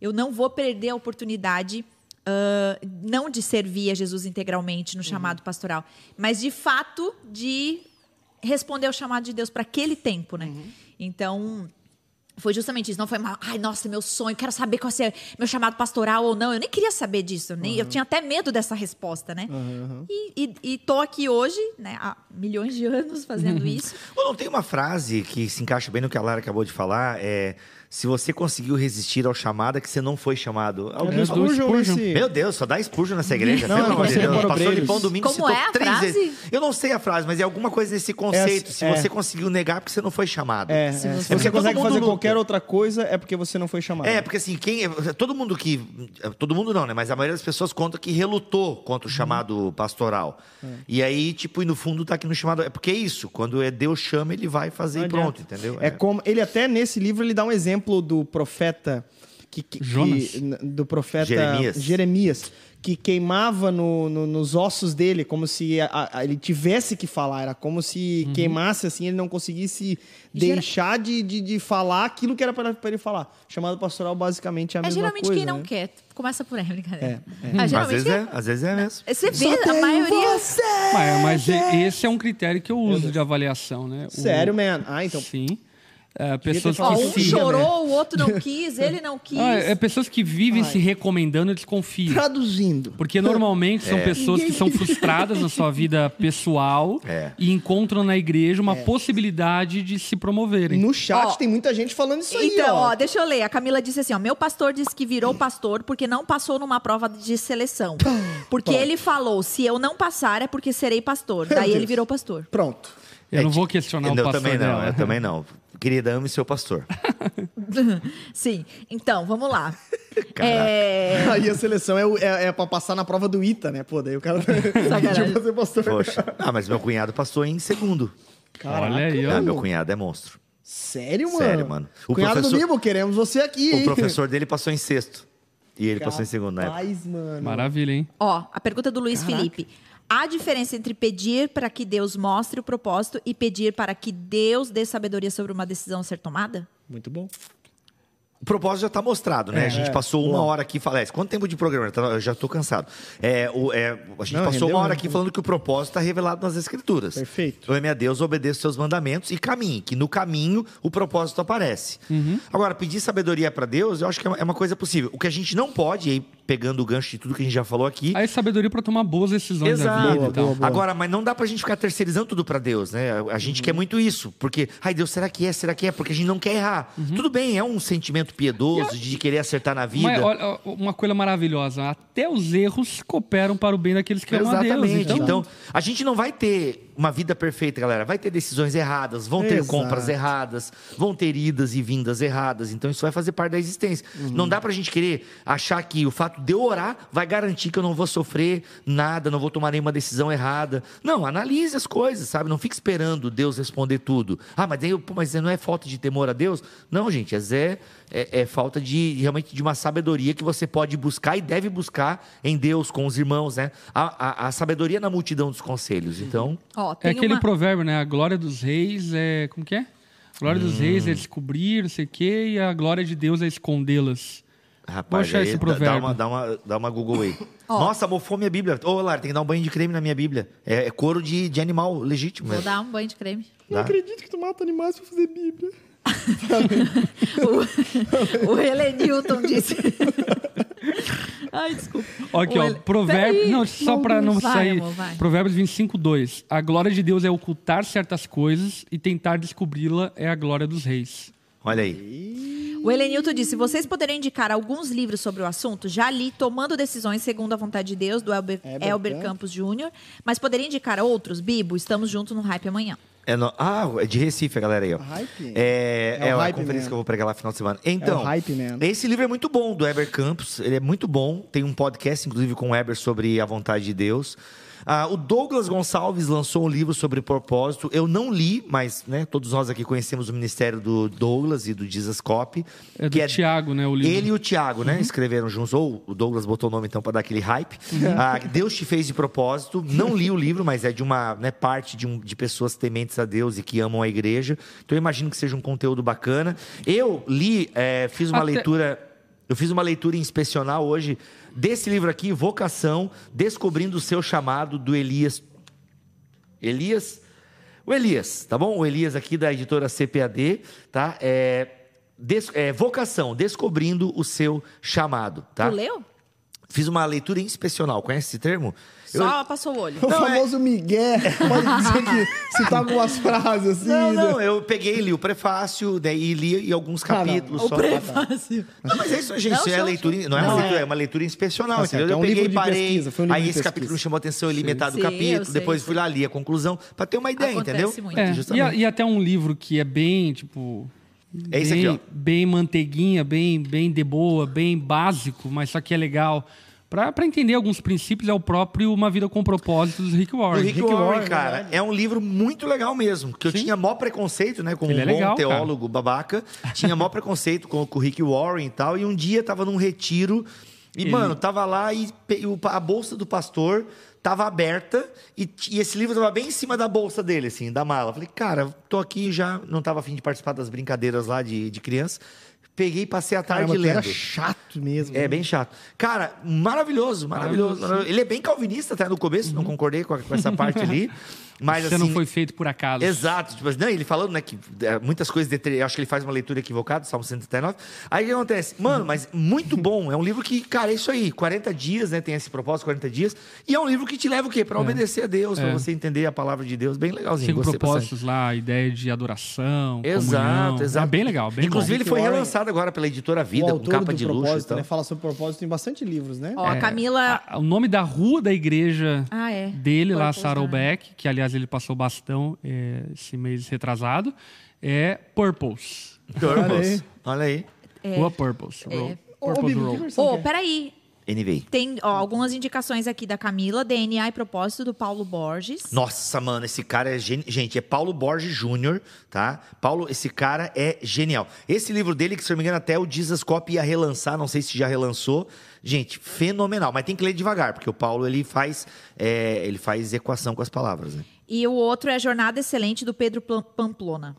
Eu não vou perder a oportunidade ah, não de servir a Jesus integralmente no chamado pastoral, mas de fato de responder ao chamado de Deus para aquele tempo, né? Então, foi justamente isso. Não foi, uma, ai, nossa, meu sonho, quero saber qual é meu chamado pastoral ou não. Eu nem queria saber disso, nem, eu tinha até medo dessa resposta, né? E, e, e tô aqui hoje, né, há milhões de anos fazendo isso. Ou não tem uma frase que se encaixa bem no que a Lara acabou de falar, é se você conseguiu resistir ao chamado é que você não foi chamado. É Alguém falou- Spurgeon Spurgeon. nesse... Meu Deus, só dá expurgo nessa igreja, Não, pelo é amor de Deus. Lipão Domingo Como citou é a três frase? vezes. Eu não sei a frase, mas é alguma coisa nesse conceito. É, se é. você conseguiu negar, porque você não foi chamado. É, é. Se Se você- você, É consegue fazer luta. qualquer outra coisa, é porque você não foi chamado. É, porque assim, quem. Todo mundo que. Todo mundo não, né? Mas a maioria das pessoas conta que relutou contra o Uhum. chamado pastoral. É. E aí, tipo, e no fundo tá aqui no chamado. É porque é isso. Quando é Deus chama, ele vai fazer Não e pronto, entendeu? É como ele até nesse livro ele dá um exemplo do profeta que, que- que- do profeta Jeremias. Jeremias, que queimava no- no- nos ossos dele como se a- a- ele tivesse que falar, era como se queimasse assim, ele não conseguisse Gera- deixar de, de, de falar aquilo que era para ele falar. Chamado pastoral basicamente é a É mesma geralmente coisa. quem não né? quer. Começa por aí, brincadeira. É, Ah, Às geralmente vezes é, às vezes é mesmo. Você vê, Só a maioria. você! Mas, mas esse é um critério que eu uso de avaliação, né? O- Sério, man? Ah, então Sim. É, pessoas Ó, que um se... chorou, o outro não *laughs* quis, ele não quis. Ah, é pessoas que vivem Ai. se recomendando, eu desconfio. Traduzindo. Porque normalmente são pessoas que são *laughs* frustradas na sua vida pessoal É. e encontram na igreja uma possibilidade de se promoverem. No chat Ó, tem muita gente falando isso aí, Então, ó. ó, deixa eu ler. A Camila disse assim, ó, meu pastor disse que virou pastor porque não passou numa prova de seleção. Porque Pronto. ele falou, se eu não passar é porque serei pastor. Daí ele virou pastor. Pronto. Eu não É, vou questionar o eu pastor também não, dela. eu também não. Querida, ame seu pastor. *laughs* Sim. Então, vamos lá. *laughs* É... Aí a seleção é, o- é, é pra passar na prova do ITA, né? Pô, daí o cara Sacanagem. *laughs* pediu pra ser pastor. Poxa. Ah, mas meu cunhado passou em segundo. Caraca, Olha aí, ó. Ah, meu cunhado é monstro. Sério, mano? Sério, mano. O Cunhado professor- do Bibo, queremos você aqui, O hein? professor dele passou em sexto. E ele passou em segundo na época. Rapaz, mano. Maravilha, hein? Ó, a pergunta do Luiz Caraca. Felipe. Há diferença entre pedir para que Deus mostre o propósito e pedir para que Deus dê sabedoria sobre uma decisão a ser tomada? Muito bom. O propósito já está mostrado, né? a gente é, passou uma hora aqui falando. Quanto tempo de programa? Eu já estou cansado. É, o- é, a gente Não, passou uma hora aqui falando que o propósito está revelado nas Escrituras. Perfeito. Ame a Deus, obedeça os seus mandamentos e caminhe, que no caminho o propósito aparece. Uhum. Agora, pedir sabedoria para Deus, eu acho que é uma- é coisa possível. O que a gente não pode, aí pegando o gancho de tudo que a gente já falou aqui, Aí sabedoria para tomar boas decisões da vida Boa, e tal. boa, boa. Agora, mas não dá pra gente ficar terceirizando tudo pra Deus, né? A gente Uhum. quer muito isso, porque, ai Deus, será que é? Será que é? Porque a gente não quer errar. Uhum. Tudo bem, é um sentimento piedoso de querer acertar na vida. Mas olha, uma coisa maravilhosa, até os erros cooperam para o bem daqueles que amam a Deus. Exatamente. Então, Então, a gente não vai ter uma vida perfeita, galera. Vai ter decisões erradas, vão ter Exato. compras erradas, vão ter idas e vindas erradas. Então, isso vai fazer parte da existência. Uhum. Não dá pra gente querer achar que o fato de eu orar vai garantir que eu não vou sofrer nada, não vou tomar nenhuma decisão errada. Não, analise as coisas, sabe? Não fique esperando Deus responder tudo. Ah, mas, aí, eu- pô, mas não é falta de temor a Deus? Não, gente, é, é, é falta de realmente de uma sabedoria que você pode buscar e deve buscar em Deus, com os irmãos, né? A, a- a sabedoria na multidão dos conselhos. Então, Ó, é aquele uma... provérbio, né? A glória dos reis é. Como que é? A glória dos reis é descobrir, não sei o quê, e a glória de Deus é escondê-las. rapaz, aí esse dá- dá, provérbio. uma, dá, uma, dá uma Google aí. *laughs* Ó. Nossa, mofou minha Bíblia. Ô, Lara, tem que dar um banho de creme na minha Bíblia. É, é couro de, de animal legítimo. Vou mesmo. dar um banho de creme. Não Dá? acredito que tu mata animais pra fazer Bíblia. *laughs* *laughs* O, o Helenilton disse... *laughs* Ai, desculpa. Ó, Aqui, O ó, Hele- provérbio. Peraí. Não, só para não Vai, sair. amor, vai. Provérbios 25, 2. A glória de Deus é ocultar certas coisas e tentar descobri-la é a glória dos reis. Olha aí. O Helenilton disse: vocês poderiam indicar alguns livros sobre o assunto? Já li Tomando Decisões Segundo a Vontade de Deus, do Elber, Elber Elber Campos. Campos Jr., mas poderia indicar outros? Bibo, estamos juntos no hype amanhã. É no- Ah, é de Recife, a galera aí, ó. Hype? É, É é, o a Hype conferência Man. que eu vou pregar lá no final de semana. Então, É o Hype Man. esse livro é muito bom, do Eber Campos. Ele é muito bom. Tem um podcast, inclusive, com o Eber sobre a vontade de Deus. Ah, o Douglas Gonçalves lançou um livro sobre propósito. Eu não li, mas né, todos nós aqui conhecemos o ministério do Douglas e do Jesus Cop. É do Tiago, né? O livro. Ele e o Tiago, Uhum. né? Escreveram juntos. Ou o Douglas botou o nome, então, para dar aquele hype. Uhum. Ah, Deus te fez de propósito. Não li o livro, mas é de uma né, parte de, um- de pessoas tementes a Deus e que amam a igreja. Então, eu imagino que seja um conteúdo bacana. Eu li, eh, fiz uma Até- leitura. Eu fiz uma leitura inspecional hoje desse livro aqui, Vocação, Descobrindo o Seu Chamado, do Elias. Elias? O Elias, tá bom? O Elias aqui da editora CPAD, tá? É, des- é, Vocação, Descobrindo o Seu Chamado, tá? Tu leu? Fiz uma leitura inspecional, conhece esse termo? Eu- Só passou o olho. O Não, é- famoso Miguel pode dizer que citar algumas frases assim. Não, né? não, eu peguei, li o prefácio, daí li e alguns Ah, não. capítulos O só. prefácio. Não, mas é isso, gente. Não, isso é show, leitura, show. não é uma Não, leitura, é. é uma leitura inspecional, Tá certo, entendeu? é um eu peguei livro de e parei. pesquisa, foi um livro aí de esse pesquisa. capítulo me chamou a atenção, eu li metade do Sim, eu capítulo, sei, depois eu fui lá, li a conclusão, pra ter uma ideia, Acontece entendeu? muito. É, e, e até um livro que é bem, tipo. É bem, aqui, ó. bem manteiguinha, bem, bem de boa, bem básico, mas só que é legal. Pra, pra entender alguns princípios, é o próprio Uma Vida com Propósito do Rick O Warren. Rick, Rick Warren, Warren, cara, verdade. é um livro muito legal mesmo. Que eu Sim. tinha maior preconceito, né? Como Ele um é bom legal, cara. teólogo babaca. Tinha maior preconceito com, com o Rick Warren e tal. E um dia tava num retiro. E, Ele- mano, tava lá e o- a bolsa do pastor tava aberta. E, e esse livro tava bem em cima da bolsa dele, assim, da mala. Falei, cara, tô aqui já. Não tava afim de participar das brincadeiras lá de, de criança. Peguei e passei a tarde Caramba, tu era lendo. chato mesmo. É né? bem chato. Cara, maravilhoso, maravilhoso. Maravilhoso, Ele é bem calvinista até no começo, Uhum. não concordei com, a- com essa parte ali. *laughs* Mas, Você assim, não foi feito por acaso. Exato. Tipo, não, ele falando, né, que é, muitas coisas, eu acho que ele faz uma leitura equivocada, Salmo 139. Aí o que acontece? Mano, mas muito bom. É um livro que, cara, é isso aí. 40 dias, né? Tem esse propósito, 40 dias. E é um livro que te leva o quê? Pra obedecer a Deus, pra É. você entender a palavra de Deus. Bem legalzinho. Gostei propósitos lá, a ideia de adoração, Exato, comunhão. exato. É bem legal, bem Inclusive, bom. ele foi relançado agora pela editora Vida, com capa do de luxo e propósito, tal. né? Fala sobre propósito, tem bastante livros, né? Ó, a Camila. A- o nome da rua da igreja Ah, é. dele lá, Purpose Saddleback, que aliás ele passou bastão é, esse mês retrasado, é Purpose. Purpose. Olha aí. Rua Purpose. Road. Ô, ô, Purpose Road. Ô, é? peraí. NVI. Tem ó, algumas indicações aqui da Camila, DNA e propósito do Paulo Borges. Nossa, mano, esse cara é genial. Gente, é Paulo Borges Júnior, tá? Paulo, esse cara é genial. Esse livro dele, que se eu não me engano, até o Jesus Cop ia relançar, não sei se já relançou. Gente, fenomenal. Mas tem que ler devagar, porque o Paulo ele faz, é, ele faz equação com as palavras, né? E o outro é Jornada Excelente do Pedro Pamplona.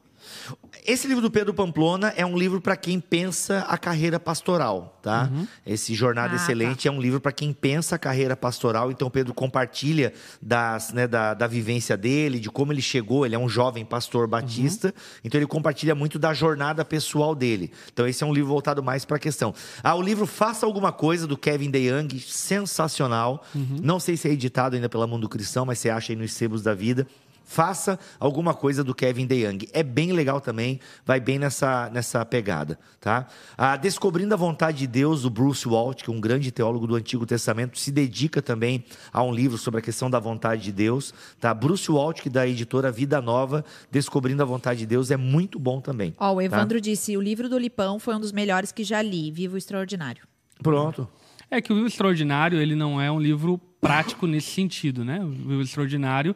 Esse livro do Pedro Pamplona é um livro para quem pensa a carreira pastoral, tá? Esse Jornada Ah, Excelente é um livro para quem pensa a carreira pastoral. Então, Pedro compartilha das, né, da, da vivência dele, de como ele chegou. Ele é um jovem pastor batista, então ele compartilha muito da jornada pessoal dele. Então, esse é um livro voltado mais para a questão. Ah, o livro Faça Alguma Coisa, do Kevin DeYoung, sensacional. Não sei se é editado ainda pela Mundo Cristão, mas você acha aí nos sebos da vida. Faça alguma coisa do Kevin DeYoung. É bem legal também, vai bem nessa, nessa pegada, tá? Ah, Descobrindo a Vontade de Deus, o Bruce Walt, que é um grande teólogo do Antigo Testamento, se dedica também a um livro sobre a questão da vontade de Deus, tá? Bruce Walt, que da editora Vida Nova, Descobrindo a Vontade de Deus, é muito bom também. Ó, o tá? Evandro disse: o livro do Lipão foi um dos melhores que já li. Vivo Extraordinário. Pronto. É que o Livro Extraordinário, ele não é um livro prático nesse sentido, né? O Livro Extraordinário,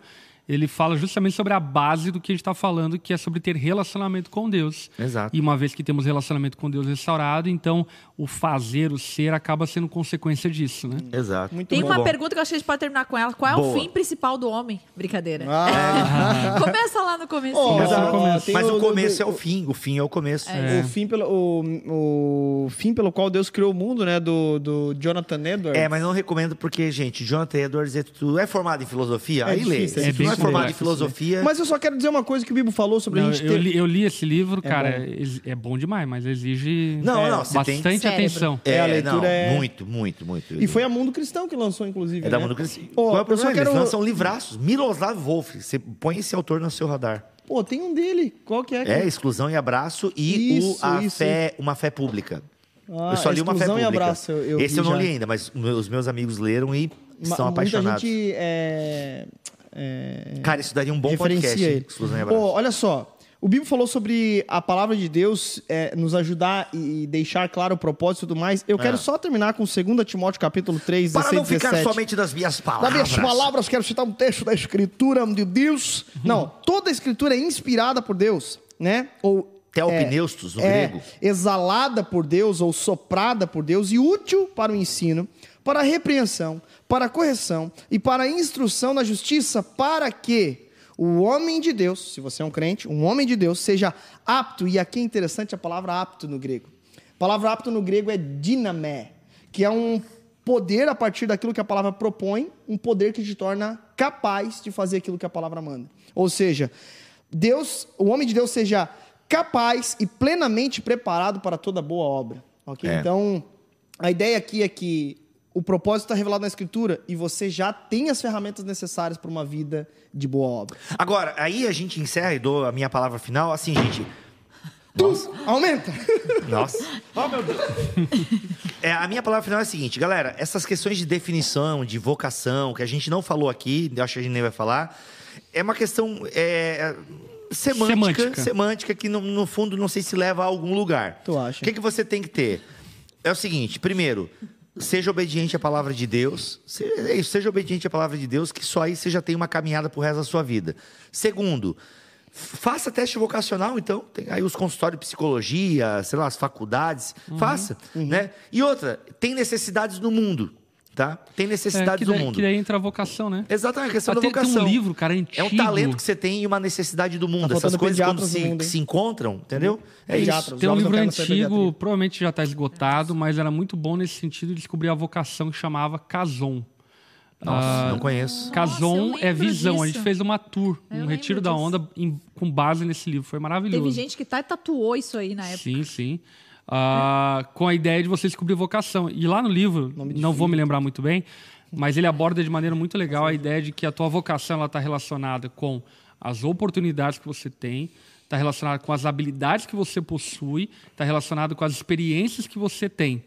ele fala justamente sobre a base do que a gente está falando, que é sobre ter relacionamento com Deus. Exato. E uma vez que temos relacionamento com Deus restaurado, então o fazer, o ser, acaba sendo consequência disso, né? Exato. Muito Tem bom. uma bom. pergunta que eu acho que a gente pode terminar com ela. Qual é Boa. o fim principal do homem? Brincadeira. Ah, *laughs* Começa lá no começo. Ó, Começa no começo. Mas o começo é o fim, o fim é o começo. O, fim pelo, o, o fim pelo qual Deus criou o mundo, né? Do, do Jonathan Edwards. É, mas não recomendo porque, gente, Jonathan Edwards é, tu é formado em filosofia? É Aí lê. difícil, é não é difícil formado em filosofia, Mas eu só quero dizer uma coisa que o Bibo falou sobre Não, a gente eu, ter... li, eu li esse livro, É cara, bom. é bom demais, mas exige Não, é, não, você tem- bastante Cérebro. atenção. É, a É, leitura não, é- muito, muito, muito. E foi a Mundo Cristão que lançou, inclusive. É da né? Mundo Cristão. Ó, Qual é o eu problema? quero... Eles lançam livraços. Miroslav Wolf. Você põe esse autor no seu radar. Pô, tem um dele. Qual que é? É, Exclusão e Abraço e Isso, o, a isso. fé, Uma Fé Pública. Ah, eu só li Uma Fé Exclusão e Pública. Abraço, eu- eu esse eu não já. li ainda, mas os meus amigos leram e Ma- estão muita apaixonados. gente é, é, Cara, isso daria um bom podcast. ele. Olha só. O Bibo falou sobre a palavra de Deus é, nos ajudar e deixar claro o propósito e tudo mais. Eu quero só terminar com 2 Timóteo capítulo 3, Para 16 não ficar 17. somente das minhas Das palavras. minhas palavras, quero citar um texto da Escritura de Deus. Não, toda a Escritura é inspirada por Deus, né? Ou Teopneustos, no é grego. exalada por Deus ou soprada por Deus e útil para o ensino, para a repreensão, para a correção e para a instrução na justiça, para que o homem de Deus, se você é um crente, um homem de Deus seja apto, e aqui é interessante a palavra apto no grego. A palavra apto no grego é dinamé, que é um poder a partir daquilo que a palavra propõe, um poder que te torna capaz de fazer aquilo que a palavra manda. Ou seja, Deus, o homem de Deus seja capaz e plenamente preparado para toda boa obra. ok? É. Então, a ideia aqui é que o propósito está revelado na Escritura e você já tem as ferramentas necessárias para uma vida de boa obra. Agora, aí a gente encerra e dou a minha palavra final. Assim, gente. Tu, aumenta! Nossa. Oh, meu Deus. *laughs* É, a minha palavra final é a seguinte, galera. Essas questões de definição, de vocação, que a gente não falou aqui, eu acho que a gente nem vai falar, é uma questão é, semântica, semântica, Semântica. que no, no fundo não sei se leva a algum lugar. Tu acha? O que, que você tem que ter? É o seguinte, primeiro, seja obediente à palavra de Deus. Se- é seja obediente à palavra de Deus, que só aí você já tem uma caminhada pro resto da sua vida. Segundo, Faça teste vocacional, então. Tem aí os consultórios de psicologia, sei lá, as faculdades. Faça, né? E outra, tem necessidades no mundo, tá? Tem É, necessidades que, no daí, mundo. que daí entra a vocação, né? Exatamente, a questão Ah, da tem, tem vocação. um livro, cara, É antigo. um talento que você tem e uma necessidade do mundo. Tá Essas coisas quando se, mundo, se encontram, entendeu? É Pediatras. isso. Tem um livro antigo, provavelmente já está esgotado, mas era muito bom nesse sentido de descobrir a vocação que chamava Cason. Nossa, não conheço. Cason é visão. A gente disso. fez uma tour, Eu um retiro da disso. onda em- com base nesse livro. Foi maravilhoso. Teve gente que tá, tatuou isso aí na época. Sim, sim. Ah, com a ideia de você descobrir vocação. E lá no livro, não vou me lembrar muito bem, mas ele aborda de maneira muito legal a ideia de que a tua vocação está relacionada com as oportunidades que você tem, está relacionada com as habilidades que você possui, está relacionado com as experiências que você tem.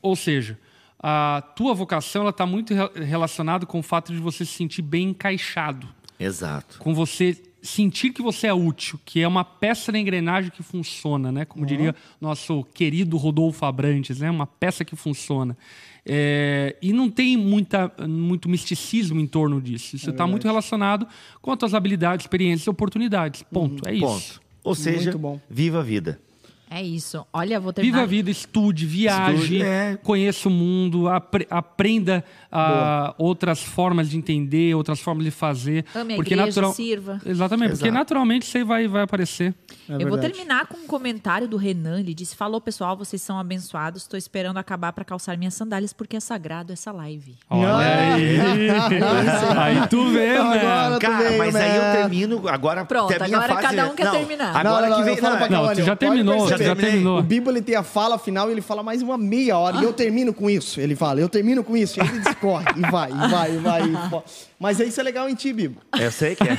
Ou seja, a tua vocação está muito re- relacionada com o fato de você se sentir bem encaixado Exato. com você sentir que você é útil, que é uma peça na engrenagem que funciona, né? Como diria nosso querido Rodolfo Abrantes, né? Uma peça que funciona. É, e não tem muita, muito misticismo em torno disso. Isso está muito relacionado com as tuas habilidades, experiências e oportunidades. Ponto. É isso. Ponto. Ou seja, Muito bom. viva a vida. É isso. Olha, vou terminar. Viva a vida, estude, viaje, Estude, é. conheça o mundo, apre- aprenda ah, outras formas de entender, outras formas de fazer. Ame a porque igreja, natural- sirva. Exatamente, porque Exato. naturalmente isso aí vai, vai aparecer. É eu vou terminar com um comentário do Renan. Ele disse: Falou, pessoal, vocês são abençoados. Estou esperando acabar para calçar minhas sandálias porque é sagrado essa live. Olha aí. *laughs* aí tu vê, né? Agora tu Cara, veio, mas aí né? eu termino. Agora Pronto, a agora fase- cada um quer Não, terminar. Agora não, não, que vem. não, pra Não, Cauane, tu já terminou, perceber. Já terminou. O Bibo ele tem a fala final e ele fala mais uma meia hora. E eu termino com isso. Ele fala, eu termino com isso. E ele discorre. e vai, e vai, e vai. e. Mas isso é legal em ti, Bibo. Eu sei que é.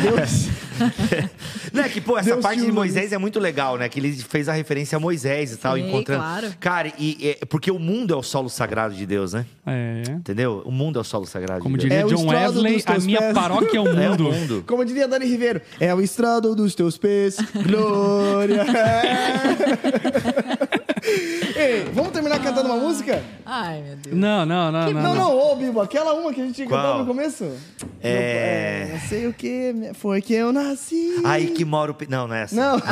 Deus. *laughs* Não, é que, pô, essa Deus parte te de Moisés é muito legal, né? Que ele fez a referência a Moisés e tal, Sim, encontrando. claro. Cara, e, é- porque o mundo é o solo sagrado de Deus, né? É. Entendeu? O mundo é o solo sagrado Como de Deus. diria É John Wesley, a minha pés. paróquia é o *laughs* É o mundo. mundo. Como diria Dani Ribeiro, é o estrado dos teus pés, glória. *laughs* *laughs* Ei, vamos terminar cantando uma música? Ai, meu Deus. Não, não, não, não. Não, não. não, ô, Bibo, aquela uma que a gente Qual? cantou no começo. É. Não, não sei o que foi que eu nasci. Aí que mora o. pe- Não, não é essa. Não. *laughs* *laughs*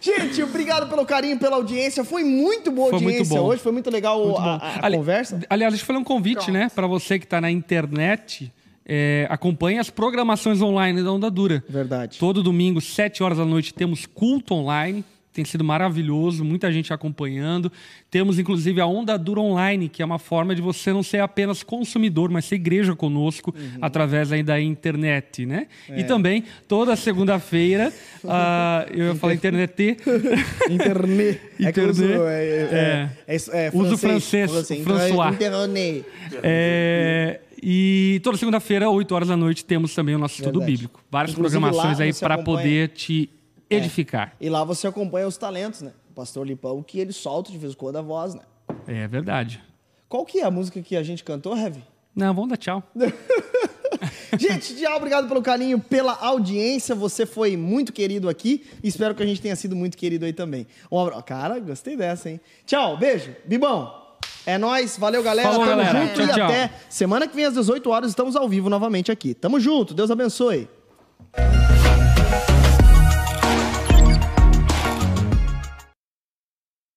Gente, obrigado pelo carinho, pela audiência. Foi muito boa a Foi muito audiência bom. hoje, foi muito legal Muito a, bom. a- a Ali- conversa. Aliás, deixa eu fazer um convite, né? Para você que está na internet, é, acompanhe as programações online da Onda Dura. Verdade. Todo domingo, 7 horas da noite, temos culto online. Tem sido maravilhoso, muita gente acompanhando. Temos, inclusive, a Onda Dura Online, que é uma forma de você não ser apenas consumidor, mas ser igreja conosco Uhum. através aí da internet, né? É. E também, toda segunda-feira, *laughs* ah, eu ia falar internet, *laughs* Internet. É que eu uso, Internet. é, é, é, é, Uso francês, François. Internet. É, e toda segunda-feira, 8 horas da noite, temos também o nosso estudo Verdade. bíblico. Várias Inclusive, programações aí para acompanha- poder te edificar. E lá você acompanha os talentos, né? O pastor Lipão, que ele solta de vez em quando a voz, né? É verdade. Qual que é a música que a gente cantou, Heavy? Não, vamos dar tchau. *laughs* Gente, tchau, obrigado pelo carinho, pela audiência. Você foi muito querido aqui. Espero que a gente tenha sido muito querido aí também. Um abra... Cara, gostei dessa, hein? Tchau, beijo. Bibão, é nóis, valeu galera, Falou, tamo galera. junto tchau, e tchau. até semana que vem às 18 horas estamos ao vivo novamente aqui. Tamo junto, Deus abençoe.